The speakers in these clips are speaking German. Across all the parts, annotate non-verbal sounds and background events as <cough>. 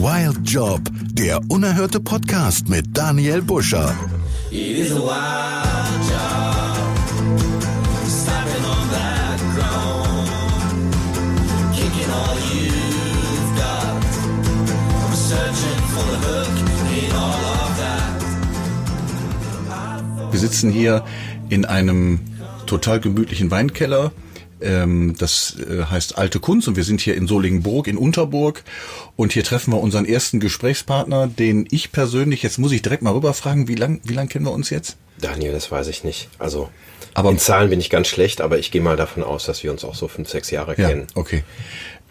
Wild Job, der unerhörte Podcast mit Daniel Buscher. It is a wild job. Stomping on that ground. Kicking all you've got. I'm searching for the hook in all of that. Wir sitzen hier in einem total gemütlichen Weinkeller. Ähm, das äh, heißt Alte Kunst und wir sind hier in Solingenburg in Unterburg und hier treffen wir unseren ersten Gesprächspartner, den ich persönlich, jetzt muss ich direkt mal rüberfragen, wie lang, wie lang kennen wir uns jetzt? Daniel, das weiß ich nicht. Also Aber- in Zahlen bin ich ganz schlecht, aber ich gehe mal davon aus, dass wir uns auch so fünf, sechs Jahre Ja, kennen. okay.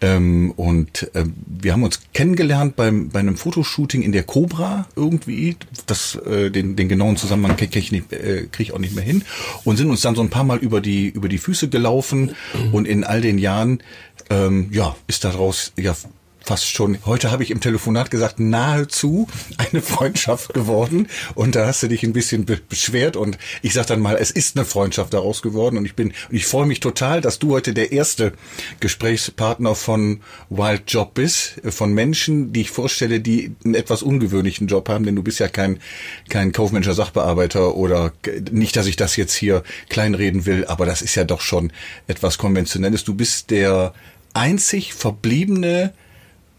Ähm, und ähm, wir haben uns kennengelernt beim, bei einem Fotoshooting in der Cobra irgendwie. Das, äh, den, den genauen Zusammenhang kriege ich, nicht, äh, krieg ich auch nicht mehr hin. Und sind uns dann so ein paar Mal über die, über die Füße gelaufen. Und in all den Jahren, ähm, ja, ist daraus ja fast schon, heute habe ich im Telefonat gesagt, nahezu eine Freundschaft geworden. Und da hast du dich ein bisschen be beschwert. Und ich sag dann mal, es ist eine Freundschaft daraus geworden. Und ich bin, und ich freue mich total, dass du heute der erste Gesprächspartner von Wild Job bist, äh, von Menschen, die ich vorstelle, die einen etwas ungewöhnlichen Job haben, denn du bist ja kein, kein kaufmännischer Sachbearbeiter oder nicht, dass ich das jetzt hier kleinreden will, aber das ist ja doch schon etwas Konventionelles. Du bist der einzig verbliebene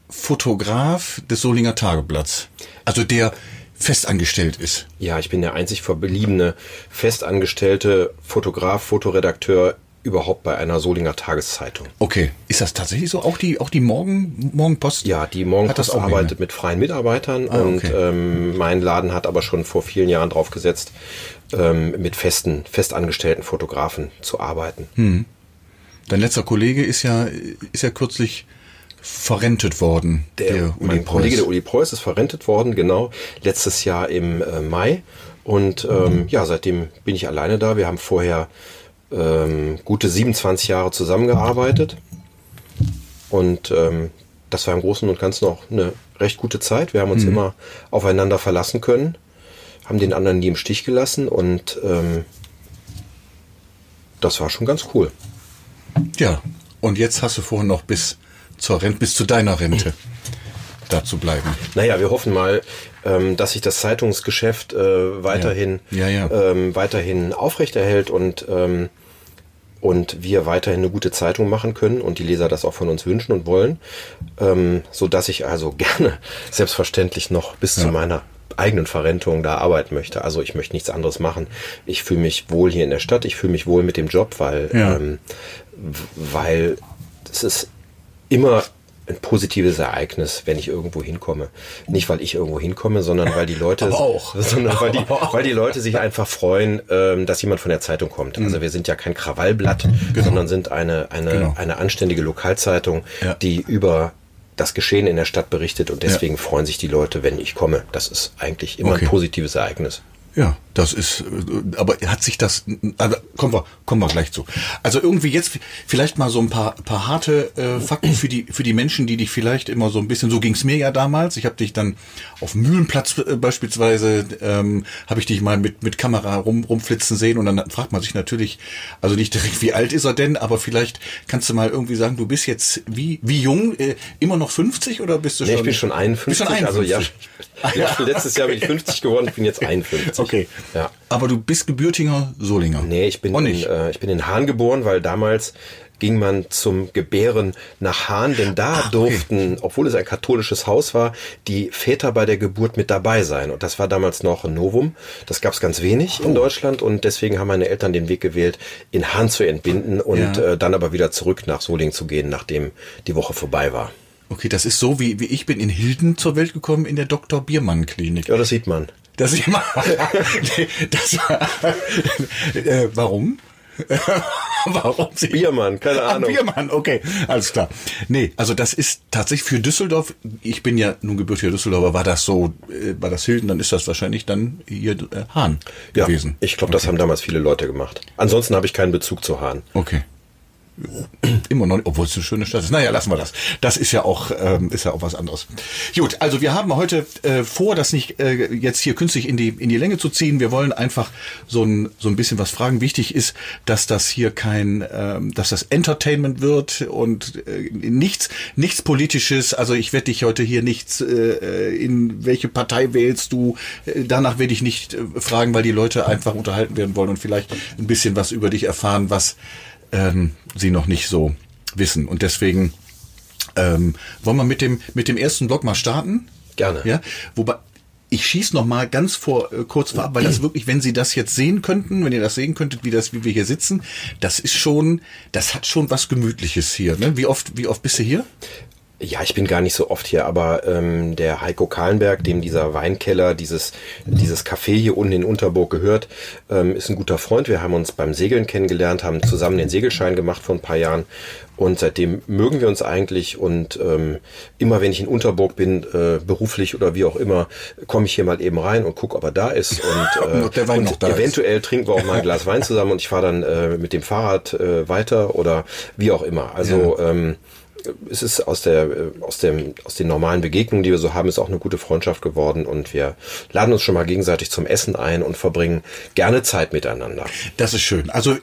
Fotograf des Solinger Tageblatts. Also der festangestellt ist. Ja, ich bin der einzig verbliebene festangestellte Fotograf, Fotoredakteur überhaupt bei einer Solinger Tageszeitung. Okay. Ist das tatsächlich so? Auch die, auch die Morgen, Morgenpost? Ja, die Morgenpost arbeitet mehr? mit freien Mitarbeitern Ah, und okay. ähm, mein Laden hat aber schon vor vielen Jahren drauf gesetzt, ähm, mit festen, festangestellten Fotografen zu arbeiten. Hm. Dein letzter Kollege ist ja, ist ja kürzlich verrentet worden. Der, mein Preuß. Kollege, der Uli Preuß, ist verrentet worden, genau, letztes Jahr im äh, Mai. Und ähm, ja, seitdem bin ich alleine da. Wir haben vorher ähm, gute 27 Jahre zusammengearbeitet. Und ähm, das war im Großen und Ganzen auch eine recht gute Zeit. Wir haben uns immer aufeinander verlassen können, haben den anderen nie im Stich gelassen und ähm, das war schon ganz cool. Ja. Und jetzt hast du vorhin noch bis zur Rente, bis zu deiner Rente da zu bleiben. Naja, wir hoffen mal, ähm, dass sich das Zeitungsgeschäft äh, weiterhin, Ja. Ja, ja. Ähm, weiterhin aufrechterhält und, ähm, und wir weiterhin eine gute Zeitung machen können und die Leser das auch von uns wünschen und wollen, ähm, so dass ich also <laughs> gerne selbstverständlich noch bis zu meiner eigenen Verrentung da arbeiten möchte. Also ich möchte nichts anderes machen. Ich fühle mich wohl hier in der Stadt, ich fühle mich wohl mit dem Job, weil, ähm, weil es ist immer ein positives Ereignis, wenn ich irgendwo hinkomme. Nicht, weil ich irgendwo hinkomme, sondern weil die Leute, <laughs> <laughs> sondern weil die, <laughs> weil die Leute sich einfach freuen, ähm, dass jemand von der Zeitung kommt. Also wir sind ja kein Krawallblatt, sondern sind eine, eine, Genau. eine anständige Lokalzeitung, Ja. die über das Geschehen in der Stadt berichtet und deswegen freuen sich die Leute, wenn ich komme. Das ist eigentlich immer Okay. ein positives Ereignis. Ja, das ist, äh, aber hat sich das, also kommen wir, kommen wir gleich zu. Also irgendwie jetzt vielleicht mal so ein paar, paar harte äh, Fakten für die, für die Menschen, die dich vielleicht immer so ein bisschen, so ging's mir ja damals. Ich habe dich dann auf Mühlenplatz äh, beispielsweise, ähm, habe ich dich mal mit, mit Kamera rum, rumflitzen sehen und dann fragt man sich natürlich, also nicht direkt, wie alt ist er denn, aber vielleicht kannst du mal irgendwie sagen, du bist jetzt wie, wie jung, äh, immer noch 50 oder bist du Nee, schon? ich bin schon 51, Bist schon 51. also ja, ja, letztes Jahr bin ich 50 geworden, ich bin jetzt 51. Okay. Ja. Aber du bist gebürtiger Solinger. Nee, ich bin, in, äh, ich bin in Hahn geboren, weil damals ging man zum Gebären nach Hahn, denn da okay. durften, obwohl es ein katholisches Haus war, die Väter bei der Geburt mit dabei sein. Und das war damals noch ein Novum. Das gab es ganz wenig Oh. in Deutschland und deswegen haben meine Eltern den Weg gewählt, in Hahn zu entbinden und Ja. äh, dann aber wieder zurück nach Solingen zu gehen, nachdem die Woche vorbei war. Okay, das ist so, wie, wie ich bin in Hilden zur Welt gekommen in der Dr. Biermann Klinik. Ja, das sieht man. Das ist immer, Nee, das, äh, warum? <laughs> warum? Sie Biermann, keine Ah, Ahnung. Biermann, okay, alles klar. Nee, also das ist tatsächlich für Düsseldorf, ich bin ja nun gebürtiger Düsseldorfer, war das so, äh, war das Hilden, dann ist das wahrscheinlich dann hier äh, Hahn Ja, gewesen. ich glaube, das haben damals viele Leute gemacht. Ansonsten habe ich keinen Bezug zu Hahn. Okay. Immer noch, obwohl es eine schöne Stadt ist. Naja, lassen wir das. Das ist ja auch, ähm, ist ja auch was anderes. Gut, also wir haben heute äh, vor, das nicht äh, jetzt hier künstlich in die in die Länge zu ziehen. Wir wollen einfach so ein so ein bisschen was fragen. Wichtig ist, dass das hier kein, ähm, dass das Entertainment wird und äh, nichts nichts politisches. Also ich werde dich heute hier nichts äh, in welche Partei wählst du. Äh, danach werde ich nicht äh, fragen, weil die Leute einfach unterhalten werden wollen und vielleicht ein bisschen was über dich erfahren, was ähm, sie noch nicht so wissen. Und deswegen ähm, wollen wir mit dem mit dem ersten Block mal starten. Gerne. Ja, wobei ich schieß noch mal ganz vor äh, kurz vorab, weil das wirklich, wenn Sie das jetzt sehen könnten, wenn ihr das sehen könntet, wie das, wie wir hier sitzen, das ist schon, das hat schon was Gemütliches hier. Ne? Wie oft, wie oft bist du hier? Ja, ich bin gar nicht so oft hier, aber ähm, der Heiko Kahlenberg, dem dieser Weinkeller, dieses, dieses Café hier unten in Unterburg gehört, ähm, ist ein guter Freund. Wir haben uns beim Segeln kennengelernt, haben zusammen den Segelschein gemacht vor ein paar Jahren und seitdem mögen wir uns eigentlich und ähm, immer wenn ich in Unterburg bin, äh, beruflich oder wie auch immer, komme ich hier mal eben rein und guck, ob er da ist <laughs> und, äh, und da ist. eventuell trinken wir auch mal ein Glas Wein zusammen und ich fahre dann äh, mit dem Fahrrad äh, weiter oder wie auch immer. Also ähm, es ist aus der äh, aus dem aus den normalen Begegnungen, die wir so haben, ist auch eine gute Freundschaft geworden und wir laden uns schon mal gegenseitig zum Essen ein und verbringen gerne Zeit miteinander. Das ist schön. Also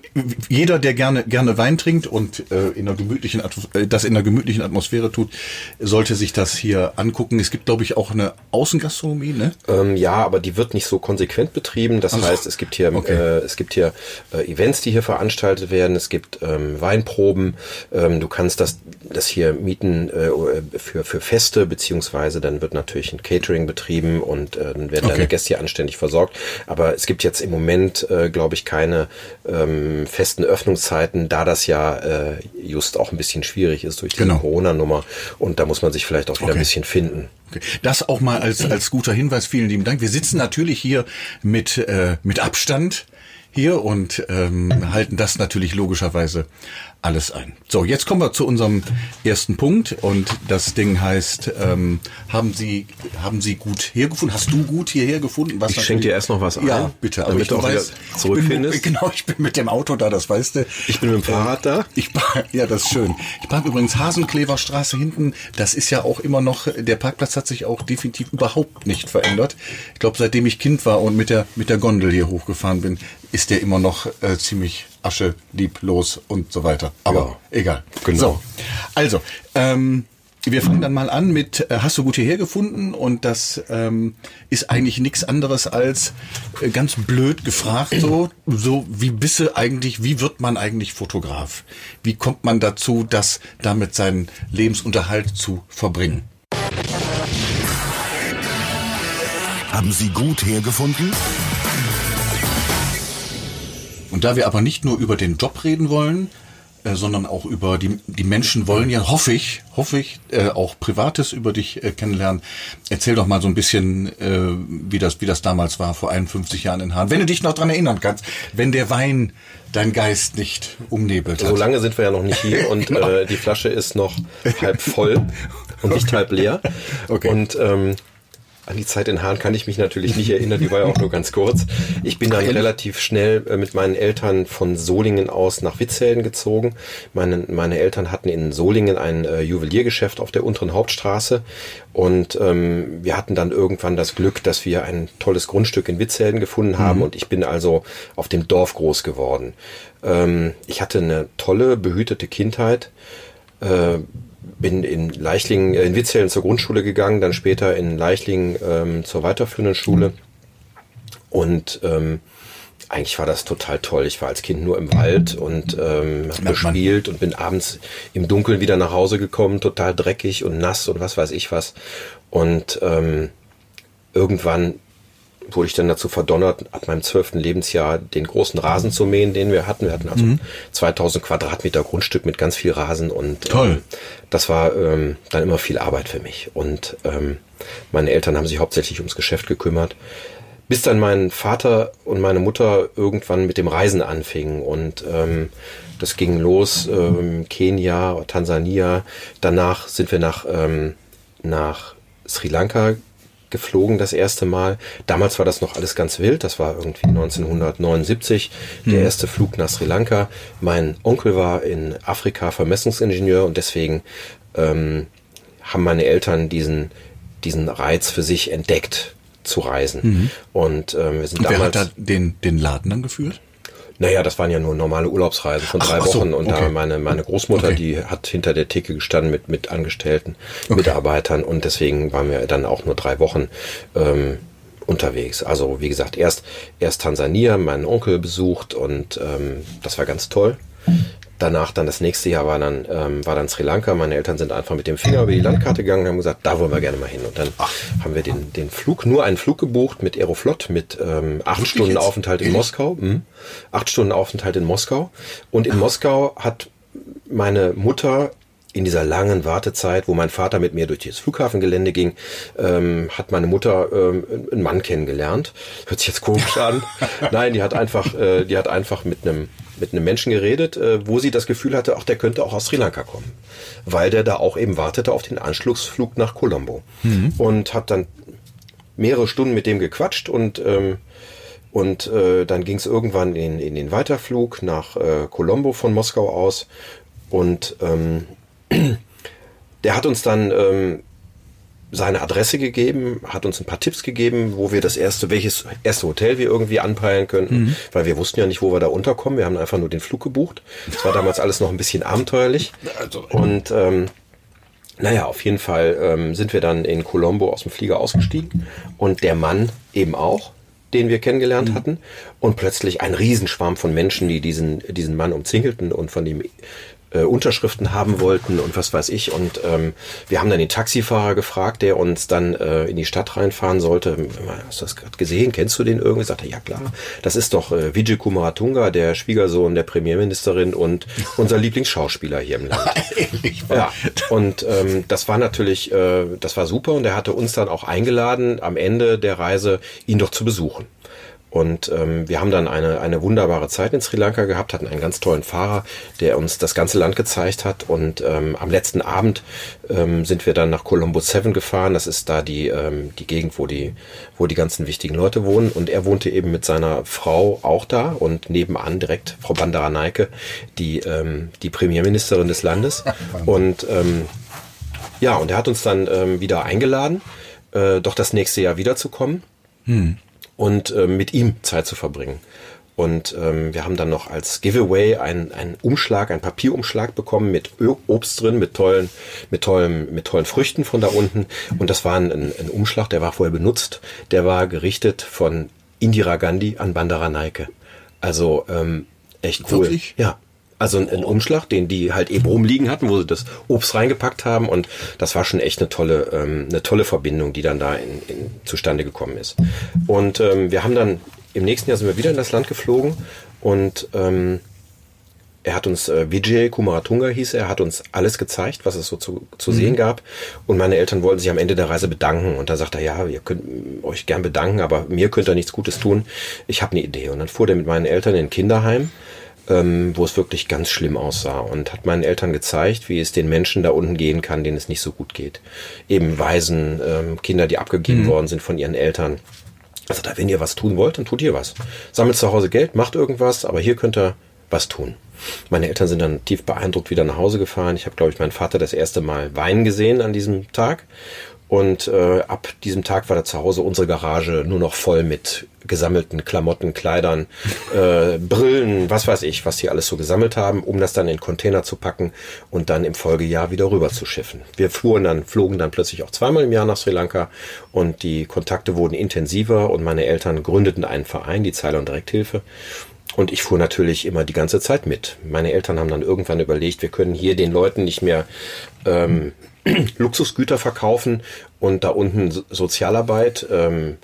jeder, der gerne gerne Wein trinkt und äh, in einer gemütlichen äh, das in einer gemütlichen Atmosphäre tut, sollte sich das hier angucken. Es gibt, glaube ich, auch eine Außengastronomie, ne? Ähm, ja, aber die wird nicht so konsequent betrieben. Das Ach so. heißt, es gibt hier, Okay. äh, es gibt hier äh, Events, die hier veranstaltet werden. Es gibt ähm, Weinproben. Ähm, du kannst das, das hier mieten äh, für, für Feste, beziehungsweise dann wird natürlich ein Catering betrieben und äh, dann werden Okay. deine Gäste hier anständig versorgt. Aber es gibt jetzt im Moment, äh, glaube ich, keine ähm, festen Öffnungszeiten, da das ja äh, just auch ein bisschen schwierig ist durch die Genau. Corona-Nummer. Und da muss man sich vielleicht auch wieder Okay. ein bisschen finden. Okay. Das auch mal als, als guter Hinweis. Vielen lieben Dank. Wir sitzen natürlich hier mit, äh, mit Abstand hier und ähm, halten das natürlich logischerweise alles ein. So, jetzt kommen wir zu unserem ersten Punkt und das Ding heißt, ähm, haben Sie haben Sie gut hergefunden? Hast du gut hierher gefunden? Was Ich schenk natürlich- dir erst noch was ein, Ja, bitte. Aber damit ich, du auch wieder zurückfindest. Ich bin, <laughs> genau, ich bin mit dem Auto da, das weißt du. Ich bin mit dem Fahrrad da. Ich ja, das ist schön. Ich park übrigens Hasenkleverstraße hinten. Das ist ja auch immer noch, der Parkplatz hat sich auch definitiv überhaupt nicht verändert. Ich glaube, seitdem ich Kind war und mit der, mit der Gondel hier hochgefahren bin, ist der immer noch äh, ziemlich asche, lieblos und so weiter. Aber egal. Genau. So, also, ähm, wir fangen dann mal an mit, äh, hast du gut hierher gefunden? Und das ähm, ist eigentlich nichts anderes als äh, ganz blöd gefragt, so, so wie bist du eigentlich, wie wird man eigentlich Fotograf? Wie kommt man dazu, das damit seinen Lebensunterhalt zu verbringen? Haben Sie gut hergefunden? Und da wir aber nicht nur über den Job reden wollen, äh, sondern auch über die, die Menschen wollen ja, hoffe ich, hoffe ich, äh, auch Privates über dich äh, kennenlernen. Erzähl doch mal so ein bisschen, äh, wie das, wie das damals war, vor 51 Jahren in Hahn. Wenn du dich noch dran erinnern kannst, wenn der Wein dein Geist nicht umnebelt hat. So lange sind wir ja noch nicht hier und <laughs> Genau. äh, die Flasche ist noch halb voll und nicht halb leer. <laughs> Okay. Und ähm, an die Zeit in Hahn kann ich mich natürlich nicht erinnern, die war ja auch nur ganz kurz. Ich bin dann Ehrlich? relativ schnell äh, mit meinen Eltern von Solingen aus nach Witzhelden gezogen. Meine, meine Eltern hatten in Solingen ein äh, Juweliergeschäft auf der unteren Hauptstraße und ähm, wir hatten dann irgendwann das Glück, dass wir ein tolles Grundstück in Witzhelden gefunden haben und ich bin also auf dem Dorf groß geworden. Ähm, ich hatte eine tolle, behütete Kindheit äh, bin in Leichlingen, äh, in Witzhelden zur Grundschule gegangen, dann später in Leichlingen ähm, zur weiterführenden Schule. Und ähm, eigentlich war das total toll. Ich war als Kind nur im Wald und ähm, habe gespielt und bin abends im Dunkeln wieder nach Hause gekommen, total dreckig und nass und was weiß ich was. Und ähm, irgendwann wurde ich dann dazu verdonnert, ab meinem zwölften Lebensjahr den großen Rasen zu mähen, den wir hatten. Wir hatten also 2000 Quadratmeter Grundstück mit ganz viel Rasen und Toll. Ähm, das war ähm, dann immer viel Arbeit für mich. Und ähm, meine Eltern haben sich hauptsächlich ums Geschäft gekümmert. Bis dann mein Vater und meine Mutter irgendwann mit dem Reisen anfingen und ähm, das ging los, ähm, Kenia, Tansania. Danach sind wir nach, ähm, nach Sri Lanka geflogen das erste Mal. Damals war das noch alles ganz wild. Das war irgendwie 1979 der erste Flug nach Sri Lanka. Mein Onkel war in Afrika Vermessungsingenieur und deswegen ähm, haben meine Eltern diesen diesen Reiz für sich entdeckt zu reisen. Und ähm, wir sind Und wer damals hat da den, den Laden dann geführt? Naja, das waren ja nur normale Urlaubsreisen von drei ach so, Wochen und da okay. meine, meine Großmutter, Okay. die hat hinter der Theke gestanden mit, mit Angestellten, Mitarbeitern und deswegen waren wir dann auch nur drei Wochen ähm, unterwegs. Also wie gesagt, erst, erst Tansania, meinen Onkel besucht und ähm, das war ganz toll. Danach dann das nächste Jahr war dann, ähm, war dann Sri Lanka. Meine Eltern sind einfach mit dem Finger über die Landkarte gegangen und haben gesagt, da wollen wir gerne mal hin. Und dann haben wir den, den Flug, nur einen Flug gebucht mit Aeroflot, mit ähm, acht Stunden jetzt? Aufenthalt in Moskau. Mhm. Acht Stunden Aufenthalt in Moskau. Und in Moskau hat meine Mutter in dieser langen Wartezeit, wo mein Vater mit mir durch das Flughafengelände ging, ähm, hat meine Mutter ähm, einen Mann kennengelernt. Hört sich jetzt komisch an. <laughs> Nein, die hat einfach, äh, die hat einfach mit einem mit einem Menschen geredet, äh, wo sie das Gefühl hatte, ach, der könnte auch aus Sri Lanka kommen, weil der da auch eben wartete auf den Anschlussflug nach Colombo und hat dann mehrere Stunden mit dem gequatscht und ähm, und äh, dann ging es irgendwann in, in den Weiterflug nach äh, Colombo von Moskau aus. Und ähm, <clears throat> der hat uns dann ähm, seine Adresse gegeben, hat uns ein paar Tipps gegeben, wo wir das erste, welches erste Hotel wir irgendwie anpeilen könnten, weil wir wussten ja nicht, wo wir da unterkommen. Wir haben einfach nur den Flug gebucht. Das war damals alles noch ein bisschen abenteuerlich. Und ähm, naja, auf jeden Fall ähm, sind wir dann in Colombo aus dem Flieger ausgestiegen und der Mann eben auch, den wir kennengelernt hatten und plötzlich ein Riesenschwarm von Menschen, die diesen, diesen Mann umzingelten und von ihm äh, Unterschriften haben wollten und was weiß ich. Und ähm, wir haben dann den Taxifahrer gefragt, der uns dann äh, in die Stadt reinfahren sollte. Hast du das gerade gesehen? Kennst du den irgendwie? Sagte er, ja klar, das ist doch äh, Vijay Kumaratunga, der Schwiegersohn der Premierministerin und unser Lieblingsschauspieler hier im Land. <laughs> Ja, und ähm, das war natürlich, äh, das war super und er hatte uns dann auch eingeladen, am Ende der Reise ihn doch zu besuchen. Und ähm, wir haben dann eine, eine wunderbare Zeit in Sri Lanka gehabt, hatten einen ganz tollen Fahrer, der uns das ganze Land gezeigt hat. Und ähm, am letzten Abend ähm, sind wir dann nach Colombo 7 gefahren. Das ist da die, ähm, die Gegend, wo die, wo die ganzen wichtigen Leute wohnen. Und er wohnte eben mit seiner Frau auch da und nebenan direkt Frau Bandaranaike, die, ähm, die Premierministerin des Landes. Und ähm, ja, und er hat uns dann ähm, wieder eingeladen, äh, doch das nächste Jahr wiederzukommen und ähm, mit ihm Zeit zu verbringen. Und ähm, wir haben dann noch als Giveaway einen, einen Umschlag, einen Papierumschlag bekommen mit Obst drin, mit tollen, mit tollen, mit tollen Früchten von da unten. Und das war ein, ein, Umschlag, der war vorher benutzt. Der war gerichtet von Indira Gandhi an Bandaranaike. Also ähm, echt cool. Wirklich? Ja. Also ein, ein Umschlag, den die halt eben rumliegen hatten, wo sie das Obst reingepackt haben und das war schon echt eine tolle, ähm, eine tolle Verbindung, die dann da in, in, zustande gekommen ist. Und ähm, wir haben dann im nächsten Jahr sind wir wieder in das Land geflogen und ähm, er hat uns, äh, Vijay Kumaratunga hieß er, hat uns alles gezeigt, was es so zu, zu sehen gab. Und meine Eltern wollten sich am Ende der Reise bedanken. Und da sagt er, ja, ihr könnt euch gern bedanken, aber mir könnt ihr nichts Gutes tun. Ich habe eine Idee. Und dann fuhr der mit meinen Eltern in ein Kinderheim, ähm, wo es wirklich ganz schlimm aussah. Und hat meinen Eltern gezeigt, wie es den Menschen da unten gehen kann, denen es nicht so gut geht. Eben Waisen, ähm, Kinder, die abgegeben worden sind von ihren Eltern. Also da, wenn ihr was tun wollt, dann tut ihr was. Sammelt zu Hause Geld, macht irgendwas, aber hier könnt ihr was tun. Meine Eltern sind dann tief beeindruckt wieder nach Hause gefahren. Ich habe, glaube ich, meinen Vater das erste Mal weinen gesehen an diesem Tag. Und äh, ab diesem Tag war da zu Hause unsere Garage nur noch voll mit gesammelten Klamotten, Kleidern, äh, <laughs> Brillen, was weiß ich, was die alles so gesammelt haben, um das dann in Container zu packen und dann im Folgejahr wieder rüber zu schiffen. Wir fuhren dann, flogen dann plötzlich auch zweimal im Jahr nach Sri Lanka und die Kontakte wurden intensiver und meine Eltern gründeten einen Verein, die Zeile und Direkthilfe. Und ich fuhr natürlich immer die ganze Zeit mit. Meine Eltern haben dann irgendwann überlegt, wir können hier den Leuten nicht mehr ähm, <clears throat> Luxusgüter verkaufen und da unten So- Sozialarbeit ähm,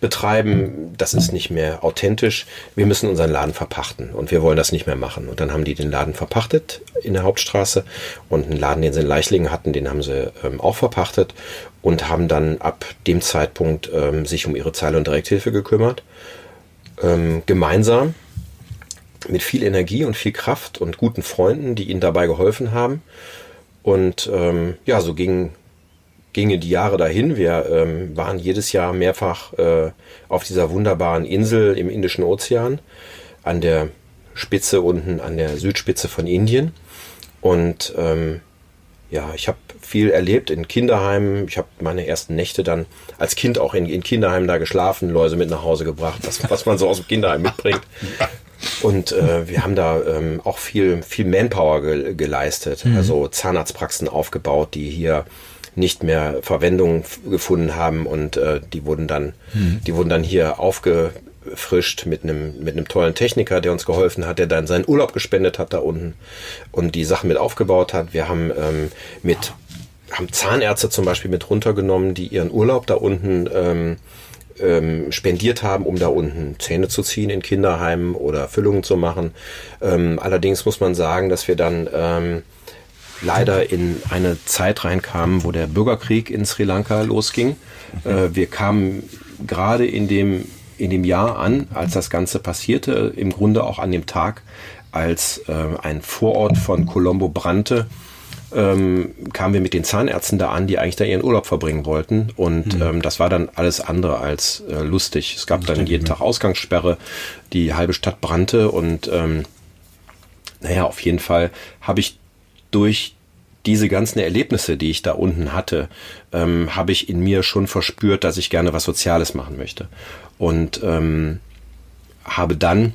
betreiben. Das ist nicht mehr authentisch. Wir müssen unseren Laden verpachten und wir wollen das nicht mehr machen. Und dann haben die den Laden verpachtet in der Hauptstraße und einen Laden, den sie in Leichlingen hatten, den haben sie ähm, auch verpachtet und haben dann ab dem Zeitpunkt ähm, sich um ihre Zeile- und Direkthilfe gekümmert. Ähm, gemeinsam mit viel Energie und viel Kraft und guten Freunden, die ihnen dabei geholfen haben. Und ähm, ja, so ging gingen die Jahre dahin. Wir ähm, waren jedes Jahr mehrfach äh, auf dieser wunderbaren Insel im Indischen Ozean, an der Spitze unten, an der Südspitze von Indien. Und ähm, ja, ich habe viel erlebt in Kinderheimen. Ich habe meine ersten Nächte dann als Kind auch in, in Kinderheimen da geschlafen, Läuse mit nach Hause gebracht, das, was man so aus dem Kinderheim mitbringt. <laughs> Und äh, wir haben da ähm, auch viel, viel Manpower ge geleistet, also Zahnarztpraxen aufgebaut, die hier nicht mehr Verwendung gefunden haben und äh, die wurden dann, die wurden dann hier aufgefrischt mit einem mit einem tollen Techniker, der uns geholfen hat, der dann seinen Urlaub gespendet hat da unten und die Sachen mit aufgebaut hat. Wir haben ähm, mit haben Zahnärzte zum Beispiel mit runtergenommen, die ihren Urlaub da unten ähm, ähm, spendiert haben, um da unten Zähne zu ziehen in Kinderheimen oder Füllungen zu machen. Ähm, allerdings muss man sagen, dass wir dann ähm, leider in eine Zeit reinkamen, wo der Bürgerkrieg in Sri Lanka losging. Äh, wir kamen gerade in dem, in dem Jahr an, als das Ganze passierte, im Grunde auch an dem Tag, als äh, ein Vorort von Colombo brannte, ähm, kamen wir mit den Zahnärzten da an, die eigentlich da ihren Urlaub verbringen wollten. Und ähm, das war dann alles andere als äh, lustig. Es gab dann jeden Tag Ausgangssperre, die halbe Stadt brannte und ähm, naja, auf jeden Fall habe ich durch diese ganzen Erlebnisse, die ich da unten hatte, ähm, habe ich in mir schon verspürt, dass ich gerne was Soziales machen möchte. Und ähm, habe dann,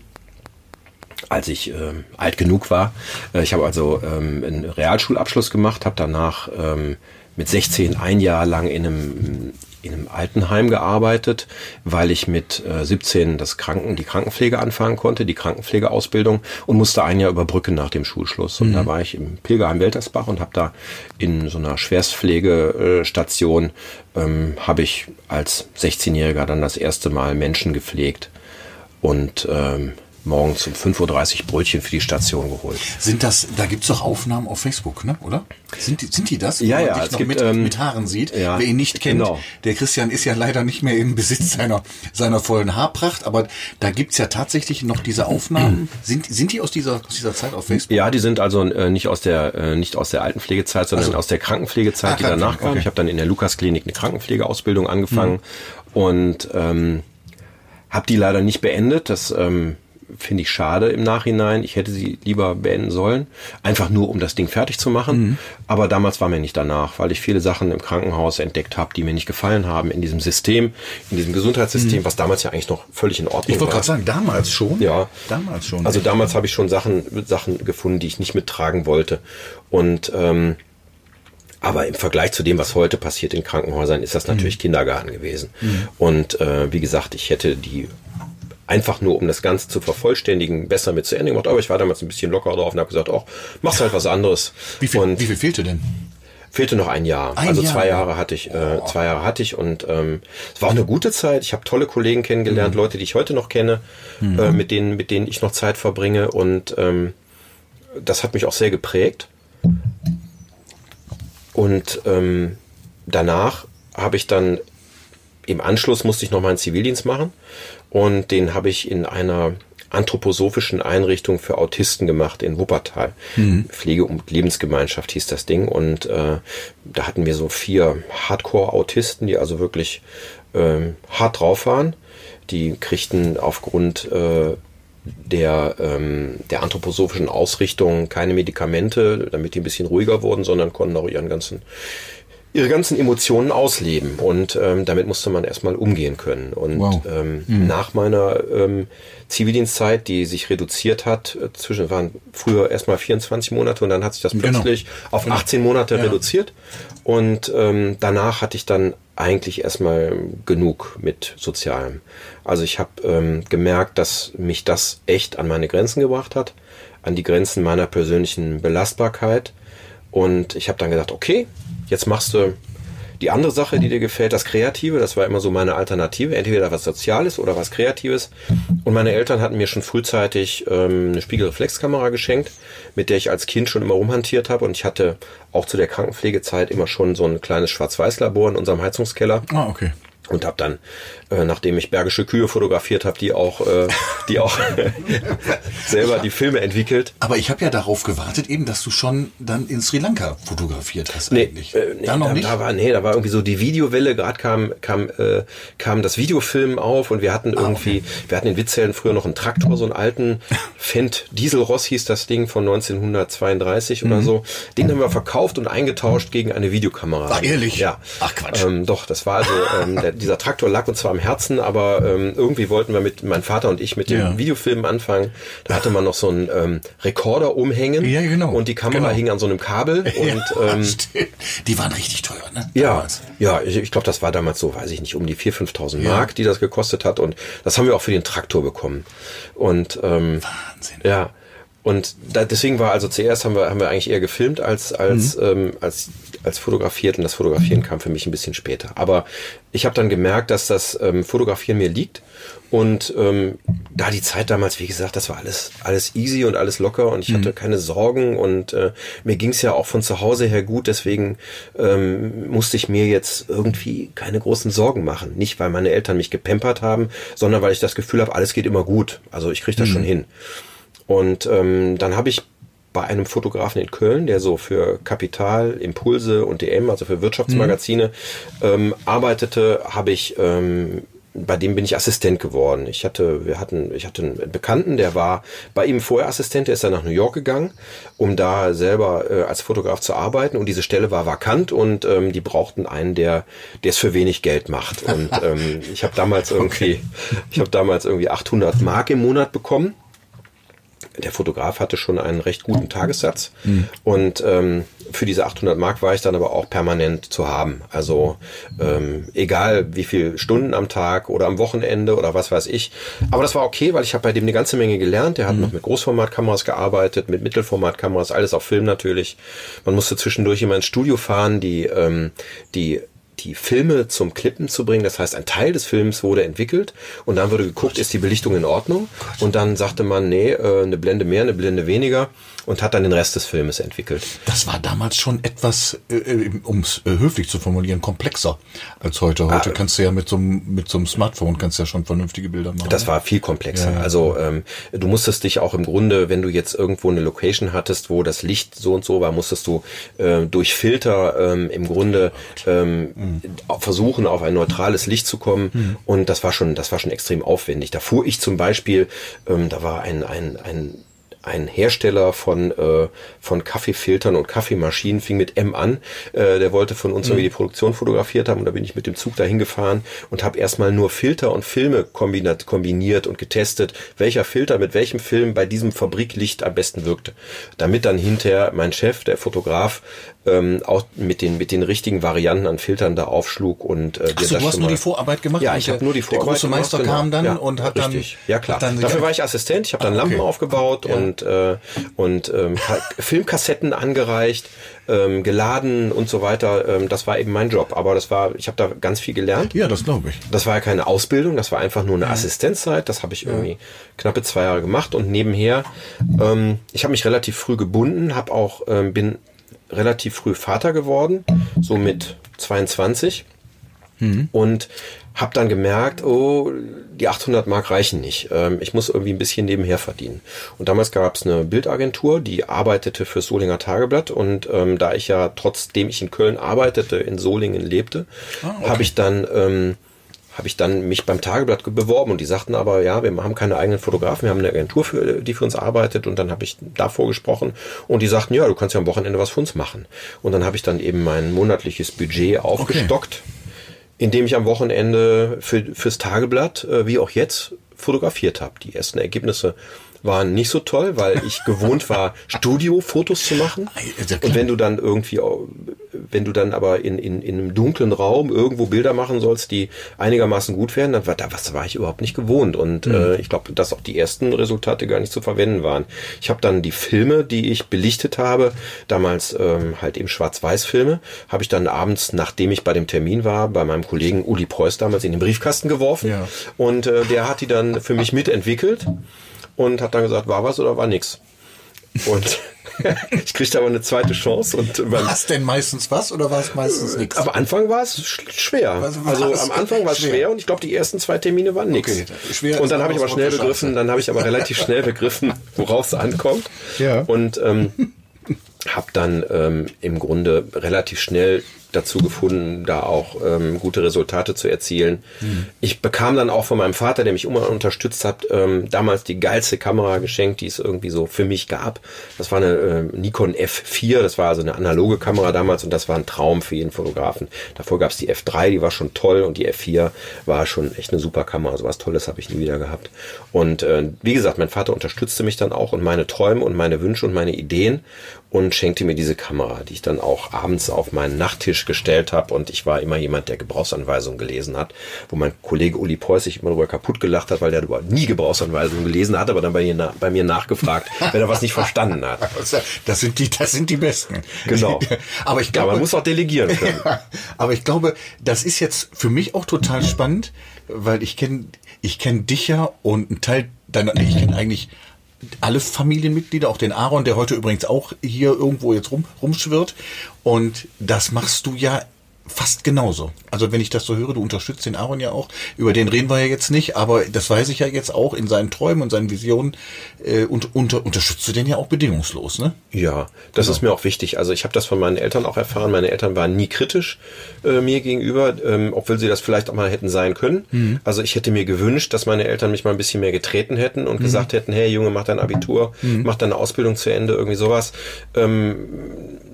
als ich ähm, alt genug war, äh, ich habe also ähm, einen Realschulabschluss gemacht, habe danach ähm, mit 16 ein Jahr lang in einem in einem Altenheim gearbeitet, weil ich mit äh, 17 das Kranken, die Krankenpflege anfangen konnte, die Krankenpflegeausbildung und musste ein Jahr überbrücken nach dem Schulschluss. Und da war ich im Pilgerheim Weltersbach und habe da in so einer Schwerstpflegestation ähm, habe ich als 16-Jähriger dann das erste Mal Menschen gepflegt. Und ähm, morgens um 5.30 Uhr Brötchen für die Station geholt. Sind das, da gibt's doch Aufnahmen auf Facebook, ne? oder? Sind die, sind die das? Ja, Wo man ja, dich es noch gibt, mit, ähm, mit Haaren sieht. ja, Wer ihn nicht kennt, genau. der Christian ist ja leider nicht mehr im Besitz seiner, seiner vollen Haarpracht, aber da gibt's ja tatsächlich noch diese Aufnahmen. <clears throat> sind, sind die aus dieser, aus dieser Zeit auf Facebook? Ja, die sind also äh, nicht aus der äh, nicht aus der Altenpflegezeit, sondern Also- aus der Krankenpflegezeit, Ah, die danach kam. okay. Ich habe dann in der Lukasklinik eine Krankenpflegeausbildung angefangen und ähm, habe die leider nicht beendet. Das ähm, finde ich schade im Nachhinein. Ich hätte sie lieber beenden sollen, einfach nur um das Ding fertig zu machen. Aber damals war mir nicht danach, weil ich viele Sachen im Krankenhaus entdeckt habe, die mir nicht gefallen haben in diesem System, in diesem Gesundheitssystem, was damals ja eigentlich noch völlig in Ordnung Ich wollte war. gerade sagen, damals schon. Ja. Damals schon. Also damals habe ich schon Sachen, Sachen gefunden, die ich nicht mittragen wollte. Und ähm, aber im Vergleich zu dem, was heute passiert in Krankenhäusern, ist das natürlich Kindergarten gewesen. Und äh, wie gesagt, ich hätte die einfach nur, um das Ganze zu vervollständigen, besser mit zu Ende gemacht. Aber ich war damals ein bisschen locker drauf und habe gesagt, ach, machst halt was anderes. wie, viel, und wie viel fehlte denn? fehlte noch ein Jahr. Ein also Jahr? zwei Jahre hatte ich, äh, zwei Jahre hatte ich und ähm, es war auch eine gute Zeit. Ich habe tolle Kollegen Mhm. kennengelernt, Leute, die ich heute noch kenne, äh, mit denen, mit denen ich noch Zeit verbringe und ähm, das hat mich auch sehr geprägt. Und ähm, danach habe ich dann im Anschluss musste ich noch meinen Zivildienst machen und den habe ich in einer anthroposophischen Einrichtung für Autisten gemacht in Wuppertal. Pflege- und Lebensgemeinschaft hieß das Ding und äh, da hatten wir so vier Hardcore-Autisten, die also wirklich ähm, hart drauf waren. Die kriegten aufgrund äh, der, ähm, der anthroposophischen Ausrichtung keine Medikamente, damit die ein bisschen ruhiger wurden, sondern konnten auch ihren ganzen ihre ganzen Emotionen ausleben und ähm, damit musste man erstmal umgehen können. Und Wow. ähm, nach meiner ähm, Zivildienstzeit, die sich reduziert hat, äh, zwischen waren früher erstmal 24 Monate und dann hat sich das Genau. plötzlich auf 18 Monate Ja. reduziert. Und ähm, danach hatte ich dann eigentlich erstmal genug mit Sozialem. Also ich habe ähm, gemerkt, dass mich das echt an meine Grenzen gebracht hat, an die Grenzen meiner persönlichen Belastbarkeit. Und ich habe dann gedacht, okay, jetzt machst du die andere Sache, die dir gefällt, das Kreative. Das war immer so meine Alternative. Entweder was Soziales oder was Kreatives. Und meine Eltern hatten mir schon frühzeitig ähm, eine Spiegelreflexkamera geschenkt, mit der ich als Kind schon immer rumhantiert habe. Und ich hatte auch zu der Krankenpflegezeit immer schon so ein kleines Schwarz-Weiß-Labor in unserem Heizungskeller. Ah, okay. Und habe dann, äh, nachdem ich bergische Kühe fotografiert habe, die auch, äh, die auch <laughs> selber die Filme entwickelt. Aber ich habe ja darauf gewartet, eben, dass du schon dann in Sri Lanka fotografiert hast Nee, eigentlich. äh, nee da noch da, nicht? Da war, nee, da war irgendwie so die Videowelle, gerade kam, kam, äh, kam das Videofilm auf und wir Ah, hatten irgendwie, wir hatten in Witzhelden früher noch einen Traktor, so einen alten <laughs> Fendt Dieselross hieß das Ding von 1932 oder so. Den haben wir verkauft und eingetauscht gegen eine Videokamera. Mhm. Ach, ehrlich? Ja. Ach, Quatsch. Ähm, doch, das war also, ähm, der, dieser Traktor lag uns zwar am Herzen, aber ähm, irgendwie wollten wir mit, mein Vater und ich mit dem Ja. Videofilm anfangen. Da hatte man noch so einen ähm, Rekorder umhängen. Ja, genau. Und die Kamera Genau. hing an so einem Kabel <laughs> und ja, ähm, die waren richtig teuer, ne? ja, Damals. ja, ich, ich glaube, das war damals so, weiß ich nicht, um die 4.000, 5.000 Mark, die das gekostet hat. Und das haben wir auch für den Traktor bekommen. Und ähm, Wahnsinn. ja, und da, deswegen war also zuerst haben wir haben wir eigentlich eher gefilmt als als Mhm. ähm, als als fotografiert und das Fotografieren kam für mich ein bisschen später. Aber ich habe dann gemerkt, dass das ähm, Fotografieren mir liegt und ähm, da die Zeit damals, wie gesagt, das war alles alles easy und alles locker und ich Mhm. hatte keine Sorgen und äh, mir ging es ja auch von zu Hause her gut. Deswegen ähm, musste ich mir jetzt irgendwie keine großen Sorgen machen. Nicht weil meine Eltern mich gepempert haben, sondern weil ich das Gefühl habe, alles geht immer gut. Also ich kriege das schon hin. Und ähm, dann habe ich bei einem Fotografen in Köln, der so für Kapital, Impulse und DM, also für Wirtschaftsmagazine, ähm, arbeitete, habe ich ähm, bei dem bin ich Assistent geworden. Ich hatte, wir hatten, ich hatte einen Bekannten, der war bei ihm vorher Assistent, der ist dann nach New York gegangen, um da selber äh, als Fotograf zu arbeiten. Und diese Stelle war vakant und ähm, die brauchten einen, der, der es für wenig Geld macht. Und ähm, ich habe damals <laughs> irgendwie, ich habe damals irgendwie 800 Mark im Monat bekommen der Fotograf hatte schon einen recht guten Tagessatz und ähm, für diese 800 Mark war ich dann aber auch permanent zu haben. Also ähm, egal wie viel Stunden am Tag oder am Wochenende oder was weiß ich. Aber das war okay, weil ich habe bei dem eine ganze Menge gelernt. Der hat noch mit Großformatkameras gearbeitet, mit Mittelformatkameras, alles auf Film natürlich. Man musste zwischendurch immer ins Studio fahren, die die die die Filme zum Klippen zu bringen. Das heißt, ein Teil des Films wurde entwickelt und dann wurde geguckt, ist die Belichtung in Ordnung? Und dann sagte man, nee, äh, eine Blende mehr, eine Blende weniger und hat dann den Rest des Filmes entwickelt. Das war damals schon etwas, äh, um es äh, höflich zu formulieren, komplexer als heute. Heute Ah. kannst du ja mit so einem mit so einem Smartphone kannst ja schon vernünftige Bilder machen. Das war viel komplexer. Ja, ja. Also ähm, du musstest dich auch im Grunde, wenn du jetzt irgendwo eine Location hattest, wo das Licht so und so war, musstest du äh, durch Filter ähm, im Grunde ähm, versuchen, auf ein neutrales Licht zu kommen. Und das war schon, das war schon extrem aufwendig. Da fuhr ich zum Beispiel, ähm, da war ein, ein, ein ein Hersteller von, äh, von Kaffeefiltern und Kaffeemaschinen fing mit M an. Äh, der wollte von uns irgendwie die Produktion fotografiert haben und da bin ich mit dem Zug dahin gefahren und habe erstmal nur Filter und Filme kombiniert, kombiniert und getestet, welcher Filter mit welchem Film bei diesem Fabriklicht am besten wirkte. Damit dann hinterher mein Chef, der Fotograf, ähm, auch mit den, mit den richtigen Varianten an Filtern da aufschlug und äh, Ach dir so, das du hast nur die Vorarbeit gemacht? Ja, ich der- habe nur die Der Vorarbeit große Meister gemacht, kam dann genau. Und hat dann richtig. ja klar. dann Dafür war ich Assistent. Ich habe dann Ah, Lampen okay. aufgebaut Ja. und äh, und ähm, Ka- Filmkassetten angereicht, ähm, geladen und so weiter. Ähm, das war eben mein Job. Aber das war, ich habe da ganz viel gelernt. Ja, das glaube ich. Das war ja keine Ausbildung, das war einfach nur eine Assistenzzeit. Das habe ich irgendwie knappe zwei Jahre gemacht und nebenher, ähm, ich habe mich relativ früh gebunden, habe auch ähm, bin relativ früh Vater geworden, so mit 22 und habe dann gemerkt, oh, die 800 Mark reichen nicht. Ähm, ich muss irgendwie ein bisschen nebenher verdienen. Und damals gab es eine Bildagentur, die arbeitete für Solinger Tageblatt. Und ähm, da ich ja trotzdem ich in Köln arbeitete, in Solingen lebte, habe ich dann ähm, habe ich dann mich beim Tageblatt ge- beworben und die sagten aber, ja, wir haben keine eigenen Fotografen, wir haben eine Agentur, für, die für uns arbeitet und dann habe ich davor gesprochen und die sagten, ja, du kannst ja am Wochenende was für uns machen. Und dann habe ich dann eben mein monatliches Budget aufgestockt, indem ich am Wochenende für, fürs Tageblatt, äh, wie auch jetzt, fotografiert habe. Die ersten Ergebnisse waren nicht so toll, weil ich gewohnt war, Studiofotos zu machen. ja. Und wenn du dann irgendwie, wenn du dann aber in, in, in einem dunklen Raum irgendwo Bilder machen sollst, die einigermaßen gut wären, dann war da was war ich überhaupt nicht gewohnt. Und äh, ich glaube, dass auch die ersten Resultate gar nicht zu verwenden waren. Ich habe dann die Filme, die ich belichtet habe, damals ähm, halt eben Schwarz-Weiß-Filme, habe ich dann abends, nachdem ich bei dem Termin war, bei meinem Kollegen Uli Preuß damals in den Briefkasten geworfen. Ja. Und äh, der hat die dann für mich mitentwickelt und hat dann gesagt, war was oder war nix. Und <laughs> ich kriegte aber eine zweite Chance und War es denn meistens was oder war es meistens nichts? am Anfang war es sch- schwer. Was Also am Anfang war es Schwer. schwer und ich glaube, die ersten zwei Termine waren nichts. Okay, schwer und dann habe ich aber schnell begriffen, dann habe ich aber relativ schnell begriffen, worauf es ankommt. Ja. Und ähm, habe dann ähm, im Grunde relativ schnell dazu gefunden, da auch ähm, gute Resultate zu erzielen. Ich bekam dann auch von meinem Vater, der mich immer unterstützt hat, ähm, damals die geilste Kamera geschenkt, die es irgendwie so für mich gab. Das war eine ähm, Nikon F4, das war also eine analoge Kamera damals und das war ein Traum für jeden Fotografen. Davor gab es die F3, die war schon toll und die F4 war schon echt eine super Kamera. So was Tolles habe ich nie wieder gehabt. Und äh, wie gesagt, mein Vater unterstützte mich dann auch und meine Träume und meine Wünsche und meine Ideen und schenkte mir diese Kamera, die ich dann auch abends auf meinen Nachttisch gestellt habe. Und ich war immer jemand, der Gebrauchsanweisungen gelesen hat, wo mein Kollege Uli Preuß sich immer darüber kaputt gelacht hat, weil der darüber nie Gebrauchsanweisungen gelesen hat, aber dann bei mir, na, bei mir nachgefragt, <laughs> wenn er was nicht verstanden hat. Das sind die, das sind die Besten. Genau. <laughs> Aber ich glaube, man muss auch delegieren können. <laughs> Aber ich glaube, das ist jetzt für mich auch total spannend, weil ich kenne ich kenn dich ja und ein Teil deiner, ich kenne eigentlich alle Familienmitglieder, auch den Aaron, der heute übrigens auch hier irgendwo jetzt rum, rumschwirrt. Und das machst du ja fast genauso. Also wenn ich das so höre, du unterstützt den Aaron ja auch. Über den reden wir ja jetzt nicht, aber das weiß ich ja jetzt auch in seinen Träumen und seinen Visionen. Äh, und unter, unterstützt du den ja auch bedingungslos, ne? Ja, das ist mir auch wichtig. Also ich habe das von meinen Eltern auch erfahren. Meine Eltern waren nie kritisch äh, mir gegenüber, ähm, obwohl sie das vielleicht auch mal hätten sein können. Also ich hätte mir gewünscht, dass meine Eltern mich mal ein bisschen mehr getreten hätten und gesagt hätten, hey Junge, mach dein Abitur, mach deine Ausbildung zu Ende, irgendwie sowas. Ähm,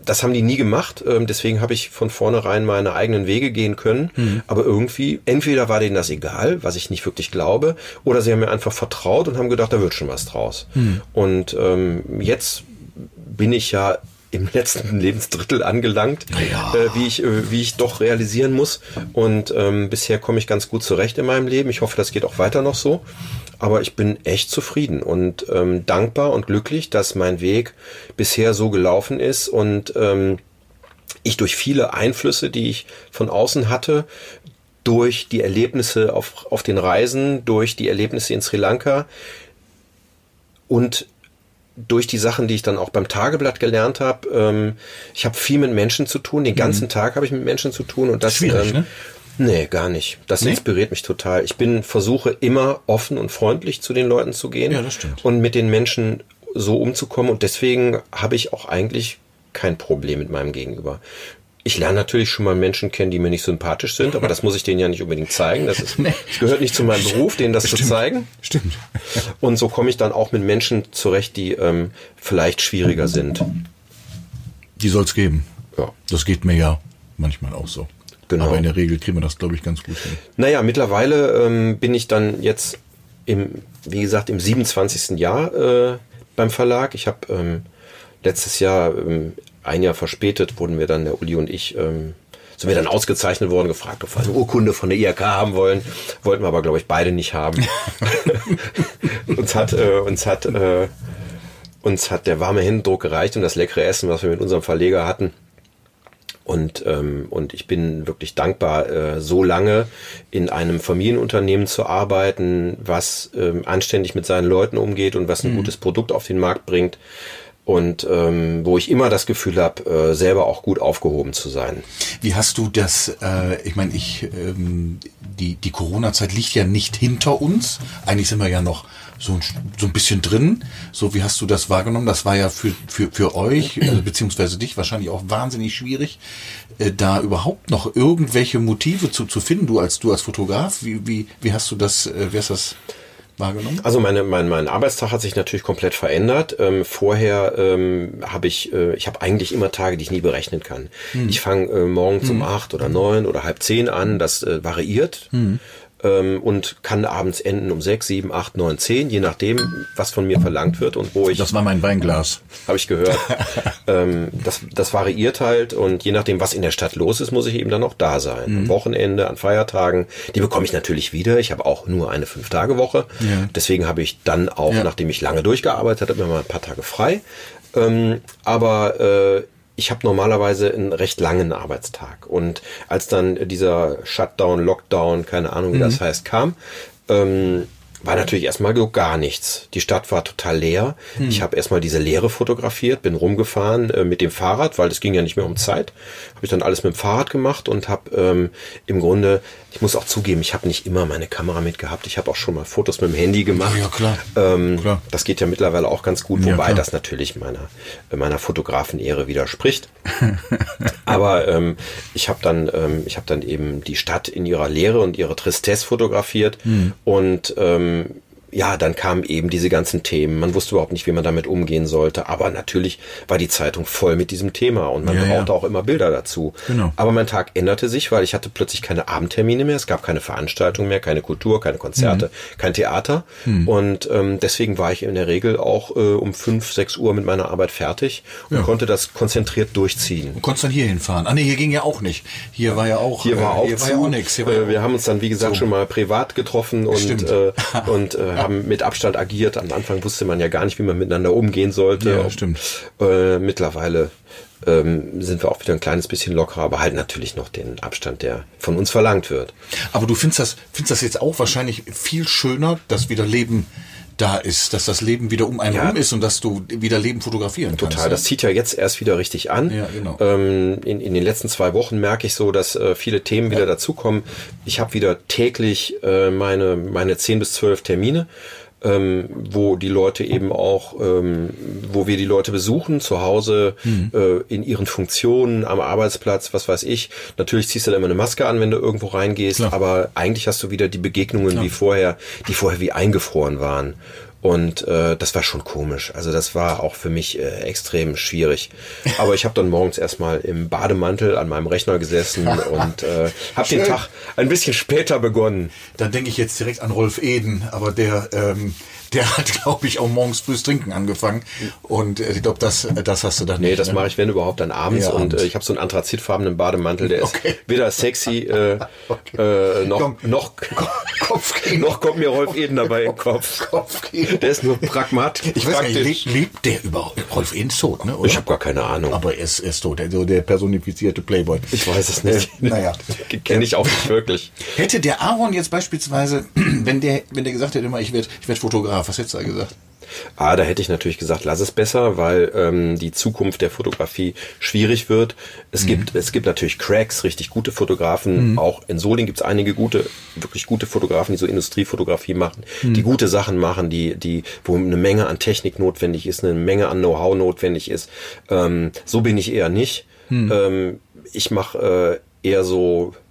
das haben die nie gemacht. Ähm, deswegen habe ich von vornherein meine eigenen Wege gehen können. Aber irgendwie, entweder war denen das egal, was ich nicht wirklich glaube, oder sie haben mir einfach vertraut und haben gedacht, da wird schon was draus. Und ähm, jetzt bin ich ja im <laughs> letzten Lebensdrittel angelangt, Ja. äh, wie ich äh, wie ich doch realisieren muss. Und ähm, bisher komme ich ganz gut zurecht in meinem Leben. Ich hoffe, das geht auch weiter noch so. Aber ich bin echt zufrieden und ähm, dankbar und glücklich, dass mein Weg bisher so gelaufen ist und ähm, ich durch viele Einflüsse, die ich von außen hatte, durch die Erlebnisse auf, auf den Reisen, durch die Erlebnisse in Sri Lanka und durch die Sachen, die ich dann auch beim Tageblatt gelernt habe, ähm, ich habe viel mit Menschen zu tun. Den ganzen Tag habe ich mit Menschen zu tun und das Schwierig, ähm, ne? Nee, gar nicht. Das Nee? inspiriert mich total. Ich bin versuche immer offen und freundlich zu den Leuten zu gehen Ja, das stimmt. und mit den Menschen so umzukommen und deswegen habe ich auch eigentlich kein Problem mit meinem Gegenüber. Ich lerne natürlich schon mal Menschen kennen, die mir nicht sympathisch sind, aber das muss ich denen ja nicht unbedingt zeigen. Das, ist, <laughs> das gehört nicht zu meinem Beruf, denen das zu zeigen. Stimmt. Und so komme ich dann auch mit Menschen zurecht, die ähm, vielleicht schwieriger sind. Die soll's geben. Ja. Das geht mir ja manchmal auch so. Genau. Aber in der Regel kriegen wir das, glaube ich, ganz gut hin. Naja, mittlerweile ähm, bin ich dann jetzt im, wie gesagt, im 27. Jahr äh, beim Verlag. Ich habe ähm, letztes Jahr, ähm, ein Jahr verspätet, wurden wir dann, der Uli und ich, ähm, sind wir dann ausgezeichnet worden, gefragt, ob wir eine Urkunde von der IHK haben wollen. Wollten wir aber, glaube ich, beide nicht haben. <laughs> uns hat, äh, uns hat, äh, uns hat der warme Händedruck gereicht und das leckere Essen, was wir mit unserem Verleger hatten. Und, ähm, und ich bin wirklich dankbar, äh, so lange in einem Familienunternehmen zu arbeiten, was ähm, anständig mit seinen Leuten umgeht und was ein gutes Produkt auf den Markt bringt. Und ähm, wo ich immer das Gefühl habe, äh, selber auch gut aufgehoben zu sein. Wie hast du das, äh, ich meine, ich, ähm, die, die Corona-Zeit liegt ja nicht hinter uns. Eigentlich sind wir ja noch so ein, so ein bisschen drin. So, wie hast du das wahrgenommen? Das war ja für, für, für euch, also, beziehungsweise dich wahrscheinlich auch wahnsinnig schwierig, äh, da überhaupt noch irgendwelche Motive zu, zu finden, du als, du als Fotograf. Wie, wie, wie hast du das, äh, wie hast das wahrgenommen? Also meine, mein, mein Arbeitstag hat sich natürlich komplett verändert. Ähm, vorher ähm, habe ich, äh, ich habe eigentlich immer Tage, die ich nie berechnen kann. Ich fange äh, morgens um acht oder neun oder halb zehn an, das äh, variiert. Ähm, und kann abends enden um sechs, sieben, acht, neun, zehn, je nachdem, was von mir verlangt wird und wo ich Das war mein Weinglas. habe ich gehört. <laughs> ähm, das, das variiert halt und je nachdem, was in der Stadt los ist, muss ich eben dann auch da sein. Am Wochenende, an Feiertagen, die bekomme ich natürlich wieder. Ich habe auch nur eine Fünf-Tage-Woche. Ja. Deswegen habe ich dann auch, Ja. nachdem ich lange durchgearbeitet habe, immer mal ein paar Tage frei. Ähm, aber äh, ich habe normalerweise einen recht langen Arbeitstag. Und als dann dieser Shutdown, Lockdown, keine Ahnung, wie das heißt, kam, ähm, war natürlich erstmal so gar nichts. Die Stadt war total leer. Ich habe erstmal diese Leere fotografiert, bin rumgefahren äh, mit dem Fahrrad, weil es ging ja nicht mehr um Zeit. Habe ich dann alles mit dem Fahrrad gemacht und habe ähm, im Grunde, ich muss auch zugeben, ich habe nicht immer meine Kamera mitgehabt. Ich habe auch schon mal Fotos mit dem Handy gemacht. Ja, klar. Ähm, Klar. Das geht ja mittlerweile auch ganz gut, Ja, wobei klar. das natürlich meiner meiner Fotografenehre widerspricht. <laughs> Aber ähm, ich habe dann, ähm, ich habe dann eben die Stadt in ihrer Leere und ihre Tristesse fotografiert Hm. und ähm, euh, ja, dann kamen eben diese ganzen Themen. Man wusste überhaupt nicht, wie man damit umgehen sollte. Aber natürlich war die Zeitung voll mit diesem Thema und man Ja, ja. brauchte auch immer Bilder dazu. Genau. Aber mein Tag änderte sich, weil ich hatte plötzlich keine Abendtermine mehr. Es gab keine Veranstaltungen mehr, keine Kultur, keine Konzerte, Mhm. kein Theater. Und ähm, deswegen war ich in der Regel auch äh, um fünf, sechs Uhr mit meiner Arbeit fertig und Ja. konnte das konzentriert durchziehen. Du konntest dann hier hinfahren. Ah nee, hier ging ja auch nicht. Hier war ja auch, Hier war äh, auch, hier zu. war ja auch nichts. Ja Äh, wir haben uns dann, wie gesagt, So. schon mal privat getroffen und, Stimmt. äh, und <laughs> äh, haben mit Abstand agiert. Am Anfang wusste man ja gar nicht, wie man miteinander umgehen sollte. Ja, stimmt. Äh, mittlerweile ähm, sind wir auch wieder ein kleines bisschen lockerer, aber halt natürlich noch den Abstand, der von uns verlangt wird. Aber du findest das, findest das jetzt auch wahrscheinlich viel schöner, dass wieder Leben da ist, dass das Leben wieder um einen Ja. rum ist und dass du wieder Leben fotografieren kannst. Total. Das zieht ja jetzt erst wieder richtig an. Ja, genau. ähm, in, in den letzten zwei Wochen merke ich so, dass äh, viele Themen wieder dazukommen. Ich habe wieder täglich äh, meine, meine 10 bis 12 Termine. Ähm, wo die Leute eben auch, ähm, wo wir die Leute besuchen, zu Hause, Mhm. äh, in ihren Funktionen, am Arbeitsplatz, was weiß ich. Natürlich ziehst du da immer eine Maske an, wenn du irgendwo reingehst, Klar. aber eigentlich hast du wieder die Begegnungen wie vorher, die vorher wie eingefroren waren. Und äh, das war schon komisch. Also das war auch für mich äh, extrem schwierig. Aber ich habe dann morgens erstmal im Bademantel an meinem Rechner gesessen <laughs> und äh, habe den. Tag ein bisschen später begonnen. Dann denke ich jetzt direkt an Rolf Eden, aber der, ähm, der hat, glaube ich, auch morgens frühs trinken angefangen. Und äh, ich glaube, das, das hast du dann Nee, nicht. das ne? mache ich, wenn überhaupt, dann abends. Ja, und äh, ich habe so einen anthrazitfarbenen Bademantel, der Okay. ist weder sexy, äh, <laughs> äh, noch, Komm. noch, <laughs> noch kommt mir Rolf Eden dabei in den <laughs> Kopf. Kopfkino. Der ist nur pragmatisch. Ich weiß nicht, le- lebt der überhaupt? Rolf Eden ist tot, ne? Oder? Ich habe gar keine Ahnung. aber er ist, er ist tot, also der personifizierte Playboy. Ich weiß es nicht. Äh, naja. Kenne ich auch nicht wirklich. Hätte der Aaron jetzt beispielsweise, <clears throat> wenn der, wenn der gesagt hätte immer, ich werde ich werd Fotograf, was hättest du da gesagt? Ah, da hätte ich natürlich gesagt, lass es besser, weil ähm, die Zukunft der Fotografie schwierig wird. Es gibt es gibt natürlich Cracks, richtig gute Fotografen. Auch in Soling gibt es einige gute, wirklich gute Fotografen, die so Industriefotografie machen, die gute Sachen machen, die die wo eine Menge an Technik notwendig ist, eine Menge an Know-how notwendig ist. Ähm, so bin ich eher nicht. Ähm, ich mache äh, eher so ah,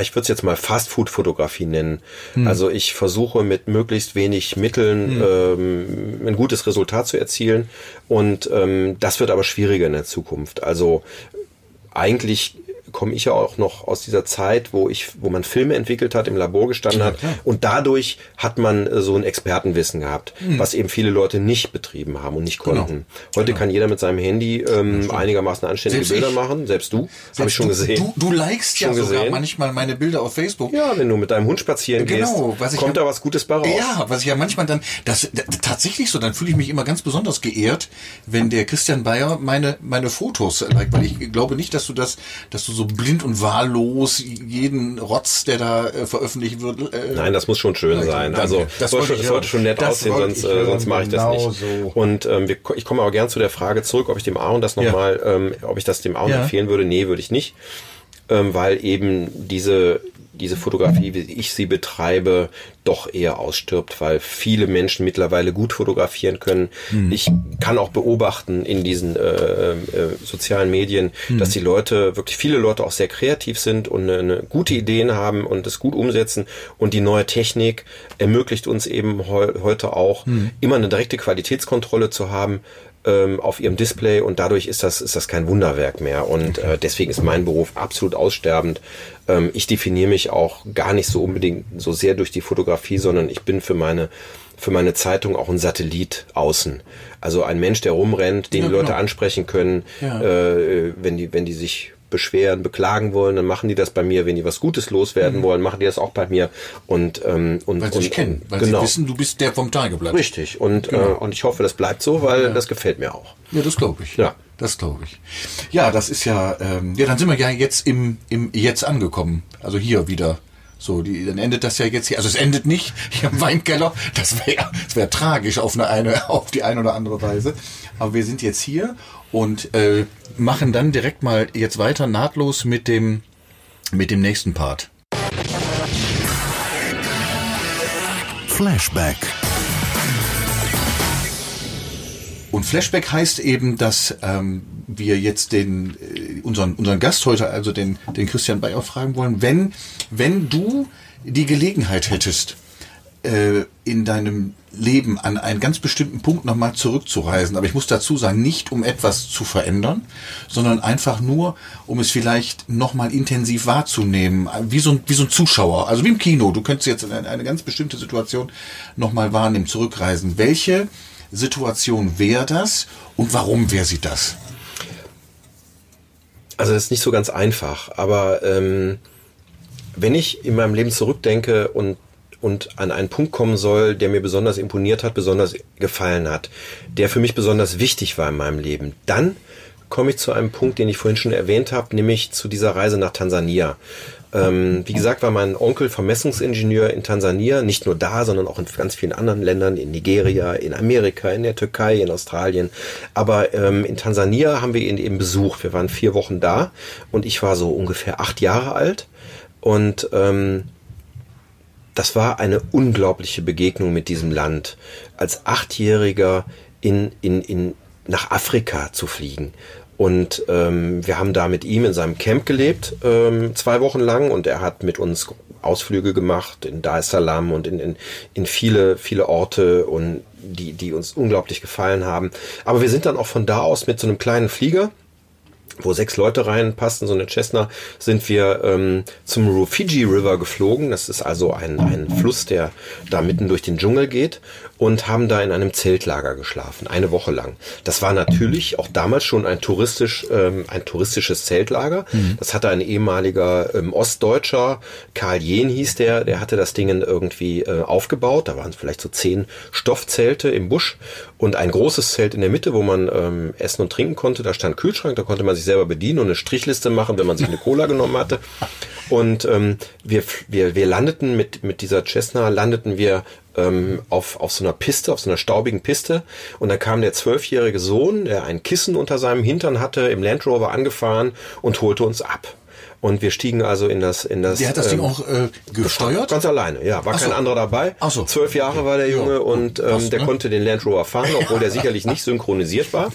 ich würde es jetzt mal Fast-Food-Fotografie nennen. Also ich versuche mit möglichst wenig Mitteln ähm, ein gutes Resultat zu erzielen und ähm, das wird aber schwieriger in der Zukunft. Also eigentlich komme ich ja auch noch aus dieser Zeit, wo ich, wo man Filme entwickelt hat, im Labor gestanden hat und dadurch hat man äh, so ein Expertenwissen gehabt, was eben viele Leute nicht betrieben haben und nicht Genau. konnten. Heute kann jeder mit seinem Handy ähm, einigermaßen anständige Selbst Bilder ich. machen, selbst du, habe ich schon du, gesehen. Du, du likest ja Schon sogar gesehen? manchmal meine Bilder auf Facebook. Ja, wenn du mit deinem Hund spazieren Genau, gehst, kommt ja- da was Gutes bei raus. Ja, was ich ja manchmal dann, das d- tatsächlich so, dann fühle ich mich immer ganz besonders geehrt, wenn der Christian Bayer meine meine Fotos liked, weil ich glaube nicht, dass du das, dass du so blind und wahllos jeden Rotz, der da äh, veröffentlicht wird. Äh, Nein, das muss schon schön Ja, sein. danke. Also Das soll wollte schon, sollte schon nett Das aussehen, sonst, äh, sonst mache ich das Genau nicht. so. Und ähm, wir, ich komme aber gern zu der Frage zurück, ob ich dem Aaron das nochmal, ähm, ob ich das dem Aaron Ja. empfehlen würde. Nee, würde ich nicht. Ähm, weil eben diese diese Fotografie, wie ich sie betreibe, doch eher ausstirbt, weil viele Menschen mittlerweile gut fotografieren können. Ich kann auch beobachten in diesen äh, äh, sozialen Medien, dass die Leute, wirklich viele Leute auch sehr kreativ sind und eine, eine gute Ideen haben und es gut umsetzen. Und die neue Technik ermöglicht uns eben heu heute auch, immer eine direkte Qualitätskontrolle zu haben ähm, auf ihrem Display und dadurch ist das, ist das kein Wunderwerk mehr. Und äh, deswegen ist mein Beruf absolut aussterbend. Ähm, ich definiere mich auch gar nicht so unbedingt so sehr durch die Fotografie, sondern ich bin für meine für meine Zeitung auch ein Satellit außen. Also ein Mensch, der rumrennt, den Ja, die Leute genau. ansprechen können, Ja. äh, wenn die, wenn die sich beschweren, beklagen wollen, dann machen die das bei mir. Wenn die was Gutes loswerden wollen, machen die das auch bei mir. Und, ähm, und, weil sie dich kennen, weil genau. sie wissen, du bist der vom Tageblatt. Richtig. Und, Genau. äh, und ich hoffe, das bleibt so, weil das gefällt mir auch. Ja, das glaube ich. Ja. Das glaube ich. Ja, das ist ja, ähm, ja, dann sind wir ja jetzt im, im Jetzt angekommen. Also hier wieder So, die, dann endet das ja jetzt hier. Also es endet nicht <laughs> hier im Weinkeller. Das wäre das wär tragisch auf eine, eine, <laughs> auf die eine oder andere Weise. Aber wir sind jetzt hier und äh, machen dann direkt mal jetzt weiter nahtlos mit dem mit dem nächsten Part. Flashback. Und Flashback heißt eben, dass ähm, wir jetzt den äh, unseren unseren Gast heute, also den den Christian Bayer, fragen wollen, wenn wenn du die Gelegenheit hättest, äh, in deinem Leben an einen ganz bestimmten Punkt nochmal zurückzureisen. Aber ich muss dazu sagen, nicht um etwas zu verändern, sondern einfach nur, um es vielleicht nochmal intensiv wahrzunehmen, wie so, ein, wie so ein Zuschauer, also wie im Kino. Du könntest jetzt eine, eine ganz bestimmte Situation nochmal wahrnehmen, zurückreisen. Welche Situation wäre das und warum wäre sie das? Also das ist nicht so ganz einfach, aber ähm, wenn ich in meinem Leben zurückdenke und und an einen Punkt kommen soll, der mir besonders imponiert hat, besonders gefallen hat, der für mich besonders wichtig war in meinem Leben, dann komme ich zu einem Punkt, den ich vorhin schon erwähnt habe, nämlich zu dieser Reise nach Tansania. Ähm, wie gesagt, war mein Onkel Vermessungsingenieur in Tansania, nicht nur da, sondern auch in ganz vielen anderen Ländern, in Nigeria, in Amerika, in der Türkei, in Australien. Aber ähm, in Tansania haben wir ihn eben besucht. Wir waren vier Wochen da und ich war so ungefähr acht Jahre alt. Und ähm, das war eine unglaubliche Begegnung mit diesem Land. Als Achtjähriger in, in, in, nach Afrika zu fliegen. Und ähm, wir haben da mit ihm in seinem Camp gelebt, ähm, zwei Wochen lang, und er hat mit uns Ausflüge gemacht in Dar es Salaam und in, in, in viele, viele Orte und die, die uns unglaublich gefallen haben. Aber wir sind dann auch von da aus mit so einem kleinen Flieger wo sechs Leute reinpassten, so eine Cessna, sind wir ähm, zum Rufiji River geflogen. Das ist also ein, ein Fluss, der da mitten durch den Dschungel geht und haben da in einem Zeltlager geschlafen, eine Woche lang. Das war natürlich auch damals schon ein touristisch, ähm, ein touristisches Zeltlager. Mhm. Das hatte ein ehemaliger ähm, Ostdeutscher, Karl Jehn hieß der, der hatte das Ding irgendwie äh, aufgebaut. Da waren vielleicht so zehn Stoffzelte im Busch und ein großes Zelt in der Mitte, wo man ähm, essen und trinken konnte. Da stand Kühlschrank, da konnte man sich selber bedienen und eine Strichliste machen, wenn man sich eine Cola genommen hatte. <laughs> Und ähm, wir, wir, wir landeten mit, mit dieser Cessna, landeten wir ähm, auf, auf so einer Piste, auf so einer staubigen Piste. Und dann kam der zwölfjährige Sohn, der ein Kissen unter seinem Hintern hatte, im Land Rover angefahren und holte uns ab. Und wir stiegen also in das, in das. Der hat das Ding ähm, auch äh, gesteuert? Ganz alleine, ja. War so. kein anderer dabei. Ach so. Zwölf Jahre war der Junge Ja, und ähm, passt, der ne? konnte den Land Rover fahren, obwohl der <laughs> sicherlich nicht synchronisiert war.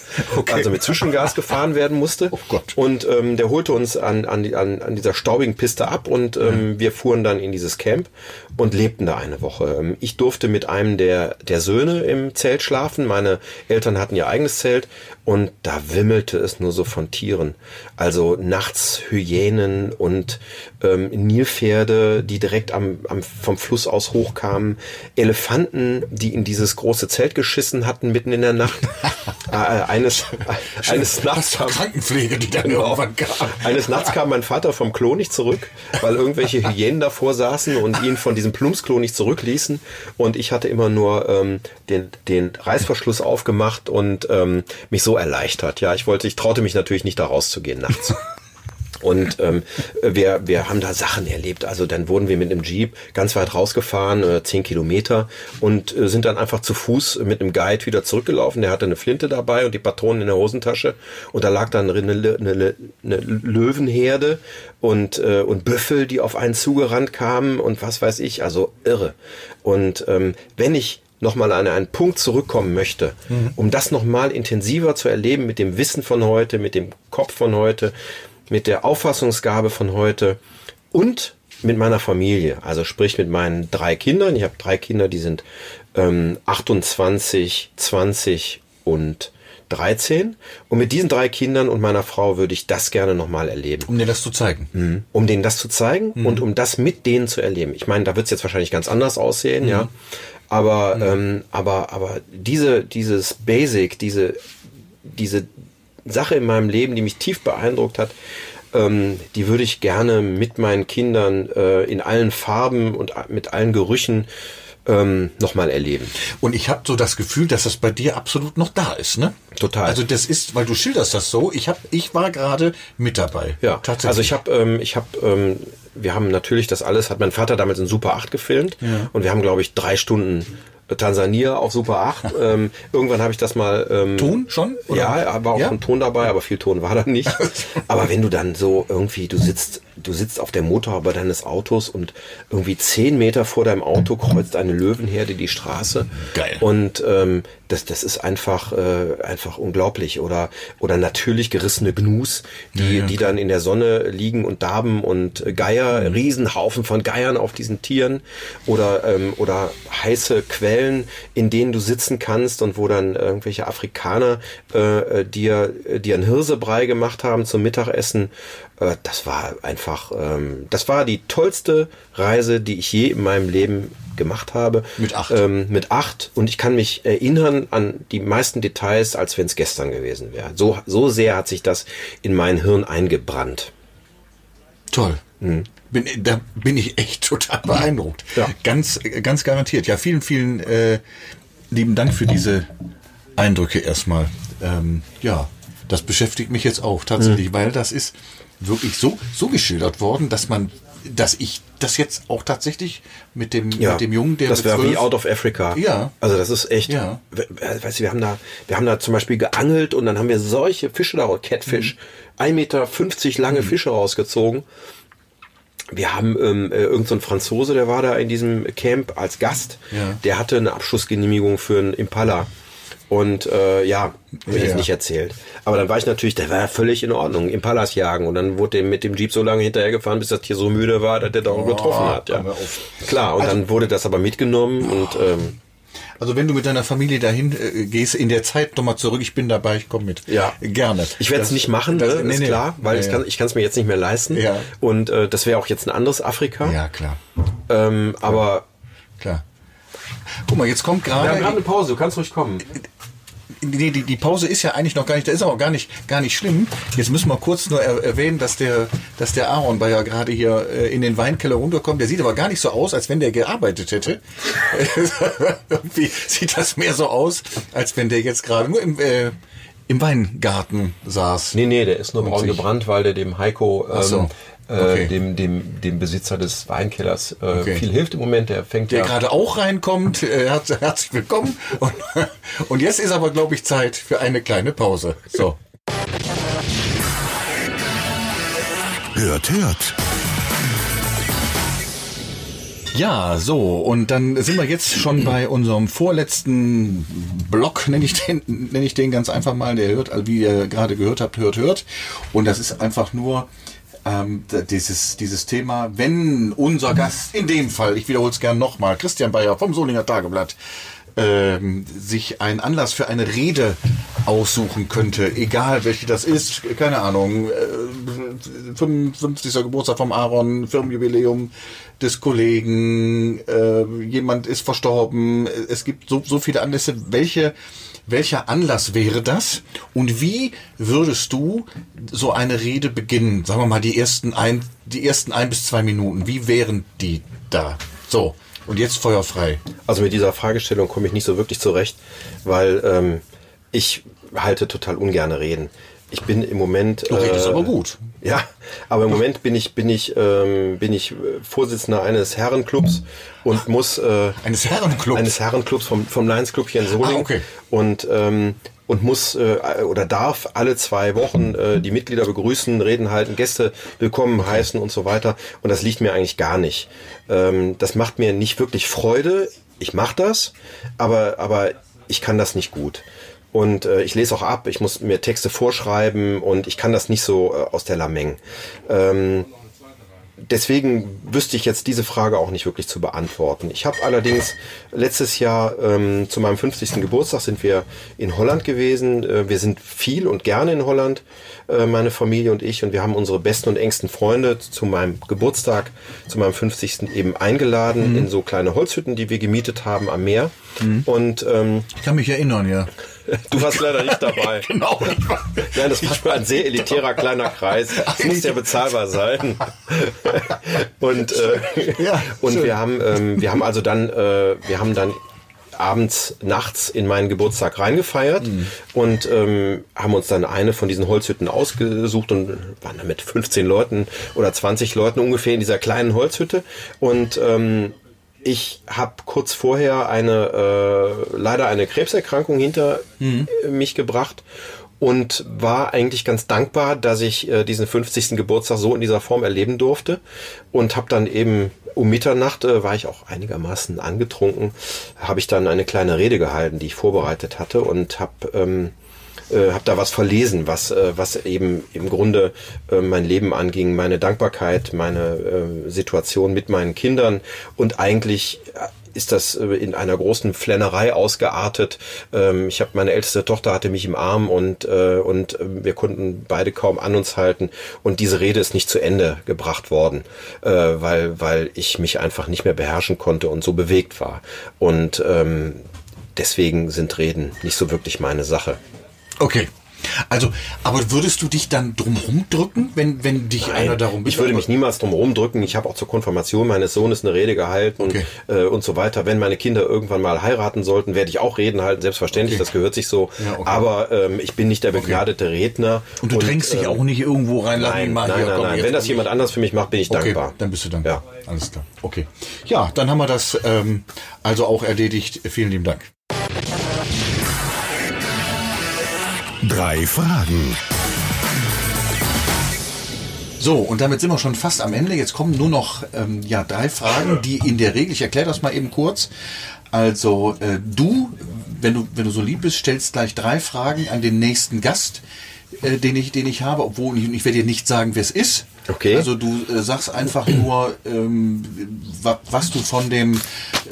Also mit Zwischengas gefahren werden musste. Oh Gott. Und ähm, der holte uns an, an, an, an dieser staubigen Piste ab und ähm, wir fuhren dann in dieses Camp und lebten da eine Woche. Ähm, ich durfte mit einem der, der Söhne im Zelt schlafen. Meine Eltern hatten ihr eigenes Zelt und da wimmelte es nur so von Tieren. Also nachts Hyänen und ähm, Nilpferde, die direkt am, am, vom Fluss aus hochkamen. Elefanten, die in dieses große Zelt geschissen hatten mitten in der Nacht. <laughs> äh, eines, eines Nachts war Krankenpflege, die dann irgendwann kam. eines Nachts kam mein Vater vom Klo nicht zurück, weil irgendwelche Hyänen davor saßen und ihn von diesem Plumpsklo nicht zurückließen. Und ich hatte immer nur ähm, den, den Reißverschluss aufgemacht und ähm, mich so erleichtert. Ja, ich wollte, ich traute mich natürlich nicht da rauszugehen nachts. Und ähm, wir, wir haben da Sachen erlebt. Also dann wurden wir mit einem Jeep ganz weit rausgefahren, äh, zehn Kilometer, und äh, sind dann einfach zu Fuß mit einem Guide wieder zurückgelaufen. Der hatte eine Flinte dabei und die Patronen in der Hosentasche. Und da lag dann eine, eine, eine, eine Löwenherde und, äh, und Büffel, die auf einen zugerannt kamen und was weiß ich. Also irre. Und ähm, wenn ich nochmal an einen Punkt zurückkommen möchte, um das nochmal intensiver zu erleben mit dem Wissen von heute, mit dem Kopf von heute, mit der Auffassungsgabe von heute und mit meiner Familie, also sprich mit meinen drei Kindern. Ich habe drei Kinder, die sind ähm, 28, 20 und 13. Und mit diesen drei Kindern und meiner Frau würde ich das gerne nochmal erleben. Um dir das zu zeigen. Um denen das zu zeigen und um das mit denen zu erleben. Ich meine, da wird es jetzt wahrscheinlich ganz anders aussehen, ja. Aber, ähm, aber, aber diese, dieses Basic, diese, diese Sache in meinem Leben, die mich tief beeindruckt hat, ähm, die würde ich gerne mit meinen Kindern äh, in allen Farben und mit allen Gerüchen ähm, nochmal erleben. Und ich habe so das Gefühl, dass das bei dir absolut noch da ist, ne? Total. Also das ist, weil du schilderst das so. Ich hab, ich war gerade mit dabei. Ja, tatsächlich. also ich habe ähm, ich hab, ähm, wir haben natürlich das alles, hat mein Vater damals in Super 8 gefilmt und wir haben, glaube ich, drei Stunden Tansania auf Super 8. <laughs> ähm, irgendwann habe ich das mal. Ähm, Ton schon? Oder? Ja, war auch Ja? ein Ton dabei, aber viel Ton war da nicht. <laughs> aber wenn du dann so irgendwie, du sitzt, du sitzt auf der Motorhaube deines Autos und irgendwie zehn Meter vor deinem Auto kreuzt eine Löwenherde die Straße. Geil. Und ähm, das, das ist einfach, äh, einfach unglaublich. Oder, oder natürlich gerissene Gnus, die, die dann in der Sonne liegen und darben und Geier, Riesenhaufen von Geiern auf diesen Tieren. Oder, ähm, oder heiße Quellen, in denen du sitzen kannst und wo dann irgendwelche Afrikaner äh, äh, dir, äh, dir einen Hirsebrei gemacht haben zum Mittagessen. Äh, das war einfach, ähm, das war die tollste Reise, die ich je in meinem Leben gemacht habe. Mit acht. Ähm, mit acht. Und ich kann mich erinnern an die meisten Details, als wenn es gestern gewesen wäre. So, so sehr hat sich das in mein Hirn eingebrannt. Toll. Bin, da bin ich echt total beeindruckt. Ja. Ganz, ganz garantiert. Ja, vielen, vielen äh, lieben Dank für diese Eindrücke erstmal. Ähm, ja, das beschäftigt mich jetzt auch tatsächlich, weil das ist wirklich so, so geschildert worden, dass man, dass ich das jetzt auch tatsächlich mit dem, mit dem Jungen, der das wäre wie Out of Africa. Ja. Also das ist echt. Ja. we- we- Weißt du, wir haben da, wir haben da zum Beispiel geangelt und dann haben wir solche Fische da, Catfish, Mhm. 1,50 Meter lange Fische rausgezogen. Wir haben ähm, äh, irgend so Franzose, der war da in diesem Camp als Gast. Ja. Der hatte eine Abschussgenehmigung für einen Impala. Und äh, ja, will ich Ja. jetzt nicht erzählt. Aber dann war ich natürlich, der war völlig in Ordnung, Impalas jagen. Und dann wurde dem mit dem Jeep so lange hinterhergefahren, bis das Tier so müde war, dass der da auch getroffen hat. Ja. Klar, und dann wurde das aber mitgenommen und ähm, Also wenn du mit deiner Familie dahin äh, gehst, in der Zeit nochmal zurück, ich bin dabei, ich komme mit. Ja. Gerne. Ich werde es nicht machen, das- ne? nee, ist nee. klar, weil Ja, ich kann es mir jetzt nicht mehr leisten. Ja. Und äh, das wäre auch jetzt ein anderes Afrika. Ja, klar. Ähm, aber Klar. Guck mal, jetzt kommt gerade. eine Pause, du kannst ruhig kommen. Die, die, die Pause ist ja eigentlich noch gar nicht, das ist aber gar nicht, gar nicht schlimm. Jetzt müssen wir kurz nur er, erwähnen, dass der, dass der Aaron bei ja gerade hier äh, in den Weinkeller runterkommt. Der sieht aber gar nicht so aus, als wenn der gearbeitet hätte. <laughs> Irgendwie sieht das mehr so aus, als wenn der jetzt gerade nur im, äh, im Weingarten saß. Nee, nee, der ist nur braun gebrannt, weil der dem Heiko, ähm, so. Äh, Okay. dem, dem, dem Besitzer des Weinkellers, äh, Okay. viel hilft im Moment. Der fängt Der ja. gerade auch reinkommt. Äh, herz- <laughs> herzlich willkommen. Und, <laughs> und jetzt ist aber, glaube ich, Zeit für eine kleine Pause. So. Hört, hört. Ja, so, und dann sind wir jetzt schon bei unserem vorletzten Block, nenne ich den, nenne ich den ganz einfach mal, der hört, wie ihr gerade gehört habt, hört, hört. Und das ist einfach nur ähm, dieses, dieses Thema, wenn unser Gast, in dem Fall, ich wiederhole es gern nochmal, Christian Bayer vom Solinger Tageblatt, ähm, sich einen Anlass für eine Rede aussuchen könnte, egal welche das ist, keine Ahnung, äh, 55. Geburtstag vom Aaron, Firmenjubiläum des Kollegen, äh, jemand ist verstorben, es gibt so, so viele Anlässe, welche welcher Anlass wäre das? Und wie würdest du so eine Rede beginnen? Sagen wir mal die ersten ein, die ersten ein bis zwei Minuten. Wie wären die da? So. Und jetzt feuerfrei. Also mit dieser Fragestellung komme ich nicht so wirklich zurecht, weil ähm, ich halte total ungerne Reden. Ich bin im Moment. Du redest aber gut. Ja, aber im Moment bin ich bin ich ähm, bin ich äh, Vorsitzender eines Herrenclubs und muss äh, Eines Herrenclubs. eines Herrenclubs vom vom Lions Club hier in Solingen Ah, okay. und ähm, und muss äh, oder darf alle zwei Wochen äh, die Mitglieder begrüßen, Reden halten, Gäste willkommen heißen und so weiter. Und das liegt mir eigentlich gar nicht. Ähm, das macht mir nicht wirklich Freude. Ich mache das, aber aber ich kann das nicht gut. Und äh, ich lese auch ab, ich muss mir Texte vorschreiben und ich kann das nicht so äh, aus der Lameng. Ähm, deswegen wüsste ich jetzt diese Frage auch nicht wirklich zu beantworten. Ich habe allerdings letztes Jahr ähm, zu meinem 50. Geburtstag sind wir in Holland gewesen. Äh, wir sind viel und gerne in Holland, äh, meine Familie und ich. Und wir haben unsere besten und engsten Freunde zu meinem Geburtstag, zu meinem 50. eben eingeladen in so kleine Holzhütten, die wir gemietet haben am Meer. Und ähm, Ich kann mich erinnern, ja. <laughs> du warst leider nicht dabei. <laughs> Genau. Nein, das war ein sehr elitärer kleiner Kreis. <laughs> Es muss ja bezahlbar sein. Und, äh, Ja, und schön. wir haben, ähm, wir haben also dann, äh, wir haben dann abends, nachts in meinen Geburtstag reingefeiert und ähm, haben uns dann eine von diesen Holzhütten ausgesucht und waren dann mit 15 Leuten oder 20 Leuten ungefähr in dieser kleinen Holzhütte und ähm, ich habe kurz vorher eine äh, leider eine Krebserkrankung hinter äh, mich gebracht und war eigentlich ganz dankbar, dass ich äh, diesen 50. Geburtstag so in dieser Form erleben durfte und habe dann eben um Mitternacht äh, war ich auch einigermaßen angetrunken, habe ich dann eine kleine Rede gehalten, die ich vorbereitet hatte und habe ähm, äh, habe da was verlesen, was äh, was eben im Grunde äh, mein Leben anging, meine Dankbarkeit, meine äh, Situation mit meinen Kindern und eigentlich äh, ist das äh, in einer großen Flennerei ausgeartet. Ähm, ich habe meine älteste Tochter hatte mich im Arm und äh, und wir konnten beide kaum an uns halten und diese Rede ist nicht zu Ende gebracht worden, weil weil ich mich einfach nicht mehr beherrschen konnte und so bewegt war und ähm, deswegen sind Reden nicht so wirklich meine Sache. Okay. Also, aber würdest du dich dann drumherum drücken, wenn, wenn dich einer darum ich würde mich niemals drum rumdrücken. Ich habe auch zur Konfirmation meines Sohnes eine Rede gehalten Okay. äh, und so weiter. Wenn meine Kinder irgendwann mal heiraten sollten, werde ich auch Reden halten, selbstverständlich, Okay. das gehört sich so. Ja, okay. Aber ähm, ich bin nicht der begnadete Redner. Und du drängst dich ähm, auch nicht irgendwo rein, Nein, nein, hier, nein, komm, nein. Wenn das jemand anders für mich macht, bin ich dankbar. dann bist du dankbar. Ja. Alles klar. Okay. Ja, dann haben wir das ähm, also auch erledigt. Vielen lieben Dank. Drei Fragen. So, und damit sind wir schon fast am Ende. Jetzt kommen nur noch ähm, ja, drei Fragen, die in der Regel, ich erkläre das mal eben kurz. Also äh, du, wenn du, wenn du so lieb bist, stellst gleich drei Fragen an den nächsten Gast, äh, den, ich, den ich habe, obwohl ich, ich werde dir nicht sagen, wer es ist. Okay. Also du äh, sagst einfach nur, ähm, wa, was du von dem,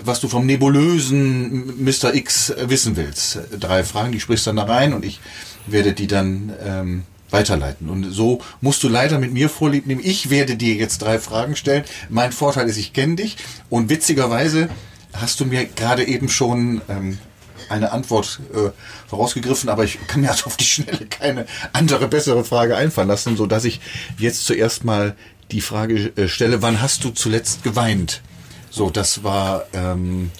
was du vom nebulösen Mr. X wissen willst. Drei Fragen, die sprichst dann da rein und ich werde die dann ähm, weiterleiten. Und so musst du leider mit mir vorlieb nehmen. Ich werde dir jetzt drei Fragen stellen. Mein Vorteil ist, ich kenne dich. Und witzigerweise hast du mir gerade eben schon ähm, eine Antwort äh, vorausgegriffen, aber ich kann mir also <laughs> auf die Schnelle keine andere, bessere Frage einfallen lassen, so dass ich jetzt zuerst mal die Frage äh, stelle, wann hast du zuletzt geweint? So, das war, ähm,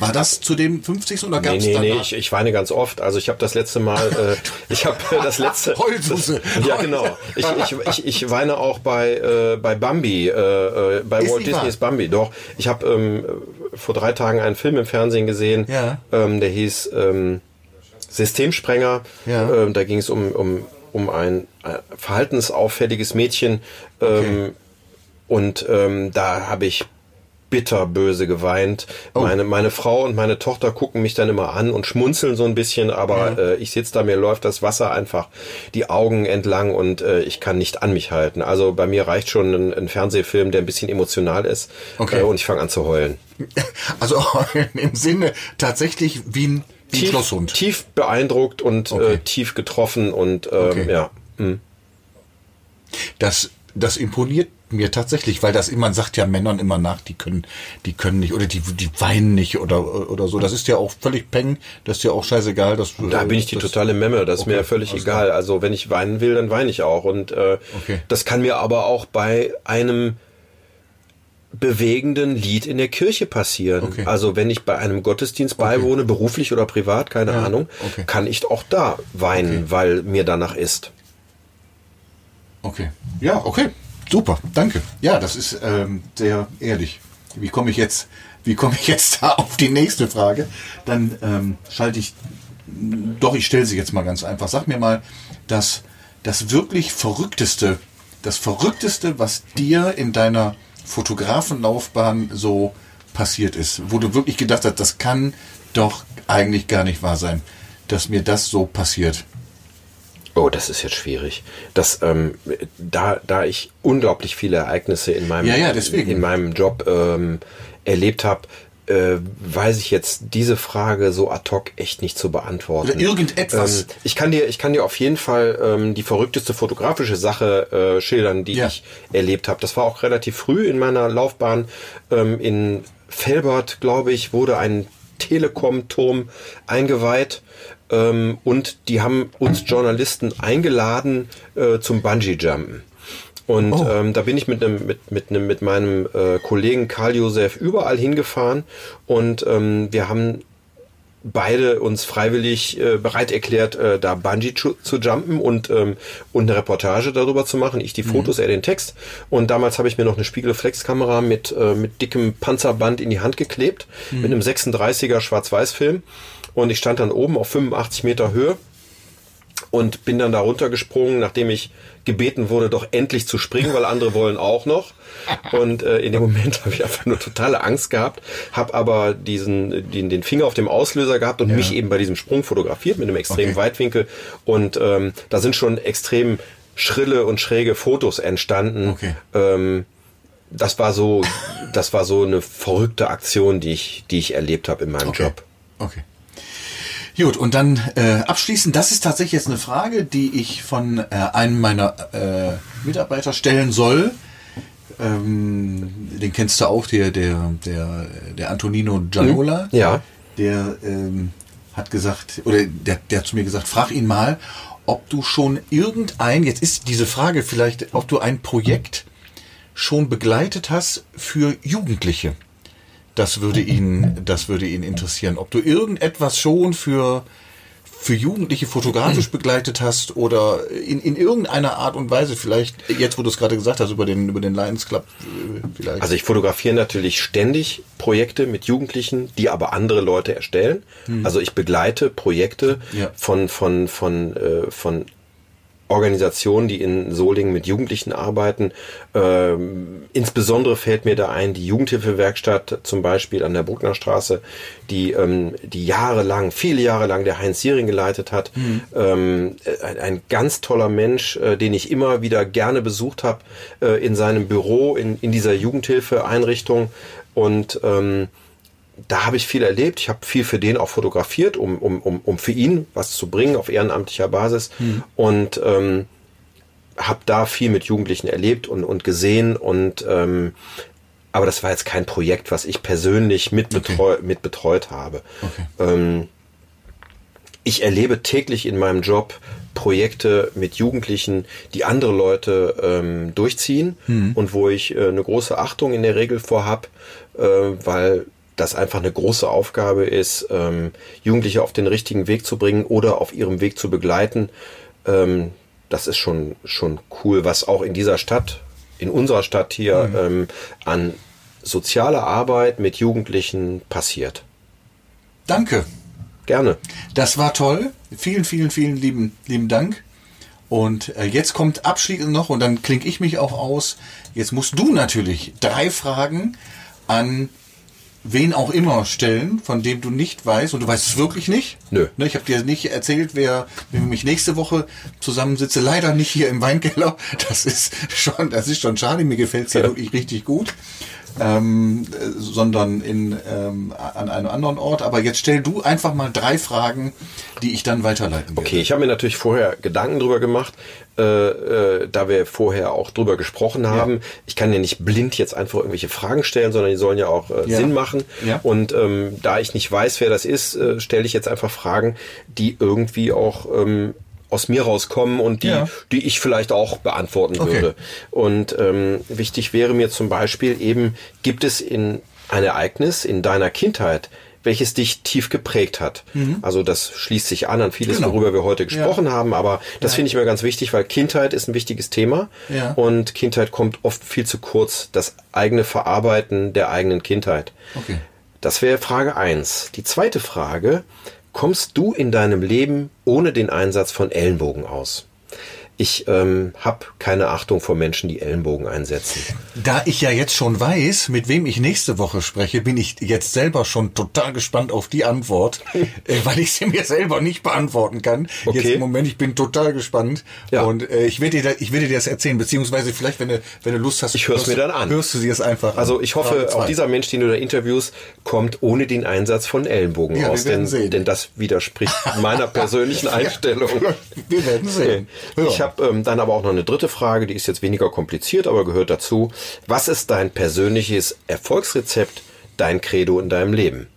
war das zu dem 50. oder gab Nee, es nee, danach? nee, ich, ich weine ganz oft. Also ich habe das letzte Mal, äh, <laughs> ich habe das letzte... <laughs> Heulsuse. <laughs> Ja, genau. Ich, ich, ich, ich weine auch bei, äh, bei Bambi, äh, äh, bei Ist Walt Disneys wahr? Bambi. Doch, ich habe ähm, vor drei Tagen einen Film im Fernsehen gesehen, Ja. ähm, der hieß ähm, Systemsprenger. Ja. Ähm, da ging es um, um, um ein äh, verhaltensauffälliges Mädchen. Ähm, Okay. Und ähm, da habe ich bitterböse geweint. Oh. Meine, meine Frau und meine Tochter gucken mich dann immer an und schmunzeln so ein bisschen, aber äh, ich sitze da, mir läuft das Wasser einfach die Augen entlang und äh, ich kann nicht an mich halten. Also bei mir reicht schon ein, ein Fernsehfilm, der ein bisschen emotional ist Okay. äh, und ich fange an zu heulen. <laughs> Also im Sinne tatsächlich wie ein, wie ein Tief, Schlosshund. tief beeindruckt und Okay. äh, tief getroffen und ähm, Okay. ja. hm. Das, das imponiert mir tatsächlich, weil das man sagt ja Männern immer nach, die können, die können nicht oder die, die weinen nicht oder oder so. Das ist ja auch völlig peng, das ist ja auch scheißegal. Das, Da bin ich die das, totale Memme, das ist Okay, mir völlig alles egal. Also wenn ich weinen will, dann weine ich auch. Und äh, Okay. das kann mir aber auch bei einem bewegenden Lied in der Kirche passieren. Okay. Also wenn ich bei einem Gottesdienst beiwohne, beruflich oder privat, keine Ja, Ahnung, okay. kann ich auch da weinen, Okay. weil mir danach ist. Okay. Ja, okay. Super, danke. Ja, das ist ähm, sehr ehrlich. Wie komme ich jetzt, wie komme ich jetzt <laughs> da auf die nächste Frage? Dann ähm, schalte ich, doch, ich stelle sie jetzt mal ganz einfach. Sag mir mal, das, das wirklich Verrückteste, das Verrückteste, was dir in deiner Fotografenlaufbahn so passiert ist, wo du wirklich gedacht hast, das kann doch eigentlich gar nicht wahr sein, dass mir das so passiert. Oh, das ist jetzt schwierig. Das, ähm, da, da ich unglaublich viele Ereignisse in meinem, Ja, ja, in meinem Job ähm, erlebt habe, äh, weiß ich jetzt diese Frage so ad hoc echt nicht zu beantworten. Oder irgendetwas. Ähm, ich kann dir, ich kann dir auf jeden Fall ähm, die verrückteste fotografische Sache äh, schildern, die Ja. ich erlebt habe. Das war auch relativ früh in meiner Laufbahn. Ähm, in Felbert, glaube ich, wurde ein Telekom-Turm eingeweiht. Ähm, und die haben uns Journalisten eingeladen äh, zum Bungee-Jumpen. Und Oh. ähm, da bin ich mit einem mit mit einem mit meinem äh, Kollegen Karl Josef überall hingefahren und ähm, wir haben beide uns freiwillig äh, bereit erklärt, äh, da Bungee zu, zu jumpen und, ähm, und eine Reportage darüber zu machen. Ich die Fotos, er den Text. Und damals habe ich mir noch eine Spiegelreflexkamera mit, äh, mit dickem Panzerband in die Hand geklebt, mit einem 36er Schwarz-Weiß-Film. Und ich stand dann oben auf 85 Meter Höhe und bin dann da runtergesprungen, nachdem ich gebeten wurde, doch endlich zu springen, weil andere wollen auch noch. Und äh, in dem Moment <laughs> habe ich einfach nur totale Angst gehabt, habe aber diesen den, den Finger auf dem Auslöser gehabt und mich eben bei diesem Sprung fotografiert mit einem extremen Okay. Weitwinkel. Und ähm, da sind schon extrem schrille und schräge Fotos entstanden. Okay. Ähm, das war so, das war so eine verrückte Aktion, die ich, die ich erlebt habe in meinem Okay. Job. Okay. Gut, und dann äh, abschließend, das ist tatsächlich jetzt eine Frage, die ich von äh, einem meiner äh, Mitarbeiter stellen soll. Ähm, den kennst du auch, der, der, der, der Antonino Gianola. Ja. Der ähm, hat gesagt, oder der, der hat zu mir gesagt, frag ihn mal, ob du schon irgendein, jetzt ist diese Frage vielleicht, ob du ein Projekt schon begleitet hast für Jugendliche. Das würde ihn, das würde ihn interessieren. Ob du irgendetwas schon für, für Jugendliche fotografisch begleitet hast oder in, in irgendeiner Art und Weise vielleicht, jetzt wo du es gerade gesagt hast, über den, über den Lions Club äh, vielleicht. Also ich fotografiere natürlich ständig Projekte mit Jugendlichen, die aber andere Leute erstellen. Also ich begleite Projekte Ja. von, von, von, äh, von Organisationen, die in Solingen mit Jugendlichen arbeiten. Ähm, insbesondere fällt mir da ein die Jugendhilfewerkstatt zum Beispiel an der Bruckner Straße, die, ähm, die jahrelang, viele Jahre lang der Heinz Siering geleitet hat. Ähm, ein, ein ganz toller Mensch, äh, den ich immer wieder gerne besucht habe äh, in seinem Büro, in, in dieser Jugendhilfeeinrichtung. Und ähm, da habe ich viel erlebt. Ich habe viel für den auch fotografiert, um, um, um, um für ihn was zu bringen auf ehrenamtlicher Basis. Und ähm, habe da viel mit Jugendlichen erlebt und, und gesehen. Und ähm, aber das war jetzt kein Projekt, was ich persönlich mitbetreu mit betreut habe. Ähm, ich erlebe täglich in meinem Job Projekte mit Jugendlichen, die andere Leute ähm, durchziehen und wo ich äh, eine große Achtung in der Regel vorhab, äh, weil das einfach eine große Aufgabe ist, ähm, Jugendliche auf den richtigen Weg zu bringen oder auf ihrem Weg zu begleiten. Ähm, das ist schon, schon cool, was auch in dieser Stadt, in unserer Stadt hier ähm, an sozialer Arbeit mit Jugendlichen passiert. Danke. Gerne. Das war toll. Vielen, vielen, vielen lieben, lieben Dank. Und äh, jetzt kommt abschließend noch, und dann klinge ich mich auch aus. Jetzt musst du natürlich drei Fragen an wen auch immer stellen, von dem du nicht weißt, und du weißt es wirklich nicht. Nö. Ne, ich habe dir nicht erzählt, wer, wenn wir mich nächste Woche zusammensitze. Leider nicht hier im Weinkeller. Das ist schon, das ist schon schade. Mir gefällt's hier wirklich richtig gut. Ähm, äh, sondern in, ähm, an einem anderen Ort. Aber jetzt stell du einfach mal drei Fragen, die ich dann weiterleiten werde. Okay, ich habe mir natürlich vorher Gedanken drüber gemacht, äh, äh, da wir vorher auch drüber gesprochen haben. Ich kann ja nicht blind jetzt einfach irgendwelche Fragen stellen, sondern die sollen ja auch äh, Ja. Sinn machen. Ja. Und ähm, da ich nicht weiß, wer das ist, äh, stelle ich jetzt einfach Fragen, die irgendwie auch ähm, aus mir rauskommen und die, Ja. die ich vielleicht auch beantworten Okay. würde. Und ähm, wichtig wäre mir zum Beispiel eben, gibt es in ein Ereignis in deiner Kindheit, welches dich tief geprägt hat? Also das schließt sich an an vieles, Mhm. Genau. worüber wir heute Ja. gesprochen haben, aber das Ja. finde ich mir ganz wichtig, weil Kindheit ist ein wichtiges Thema Ja. und Kindheit kommt oft viel zu kurz, das eigene Verarbeiten der eigenen Kindheit. Okay. Das wäre Frage eins. Die zweite Frage, kommst du in deinem Leben ohne den Einsatz von Ellenbogen aus? Ich ähm, habe keine Achtung vor Menschen, die Ellenbogen einsetzen. Da ich ja jetzt schon weiß, mit wem ich nächste Woche spreche, bin ich jetzt selber schon total gespannt auf die Antwort, <laughs> äh, weil ich sie mir selber nicht beantworten kann. Jetzt Okay. im Moment, ich bin total gespannt. Ja. Und äh, ich werde dir, da- ich werde dir das erzählen, beziehungsweise vielleicht, wenn du, wenn du Lust hast, Ich hör's hörst- mir dann an. Hörst du sie es einfach Also ich hoffe, auch dieser Mensch, den du da interviewst, kommt ohne den Einsatz von Ellenbogen Ja, aus, denn, sehen. denn das widerspricht meiner <laughs> persönlichen Einstellung. Wir werden sehen. Ja. Habe ähm, dann aber auch noch eine dritte Frage, die ist jetzt weniger kompliziert, aber gehört dazu. Was ist dein persönliches Erfolgsrezept, dein Credo in deinem Leben?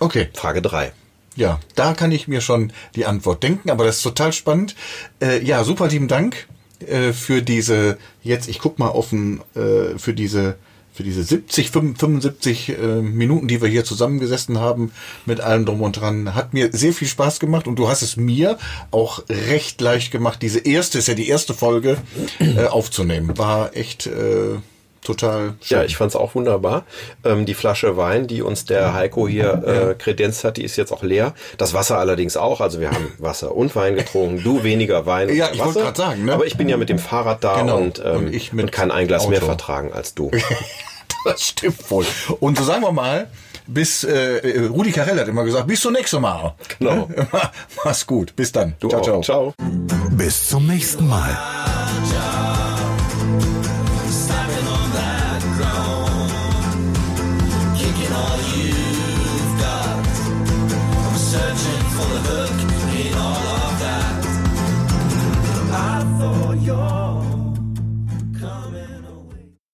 Okay. Frage drei. Ja, da kann ich mir schon die Antwort denken, aber das ist total spannend. Äh, ja, super lieben Dank äh, für diese, jetzt, ich guck mal offen, äh, für diese, für diese 70, 75 äh, Minuten, die wir hier zusammengesessen haben, mit allem drum und dran. Hat mir sehr viel Spaß gemacht und du hast es mir auch recht leicht gemacht, diese erste, ist ja die erste Folge, äh, aufzunehmen. War echt äh, total schön. Ja, ich fand's auch wunderbar. Ähm, die Flasche Wein, die uns der Heiko hier äh, kredenzt hat, die ist jetzt auch leer. Das Wasser allerdings auch. Also wir haben Wasser und Wein getrunken. Du weniger Wein Ja, und ich wollte grad sagen, ne? Aber ich bin ja mit dem Fahrrad da Genau. und, ähm, Und ich mit und kann ein Glas mehr Auto. vertragen als du. <laughs> Das stimmt wohl. Und so sagen wir mal, bis äh, Rudi Carell hat immer gesagt, bis zum nächsten Mal. Genau. <laughs> Mach's gut. Bis dann. Du ciao, auch. ciao. Bis zum nächsten Mal. Ciao.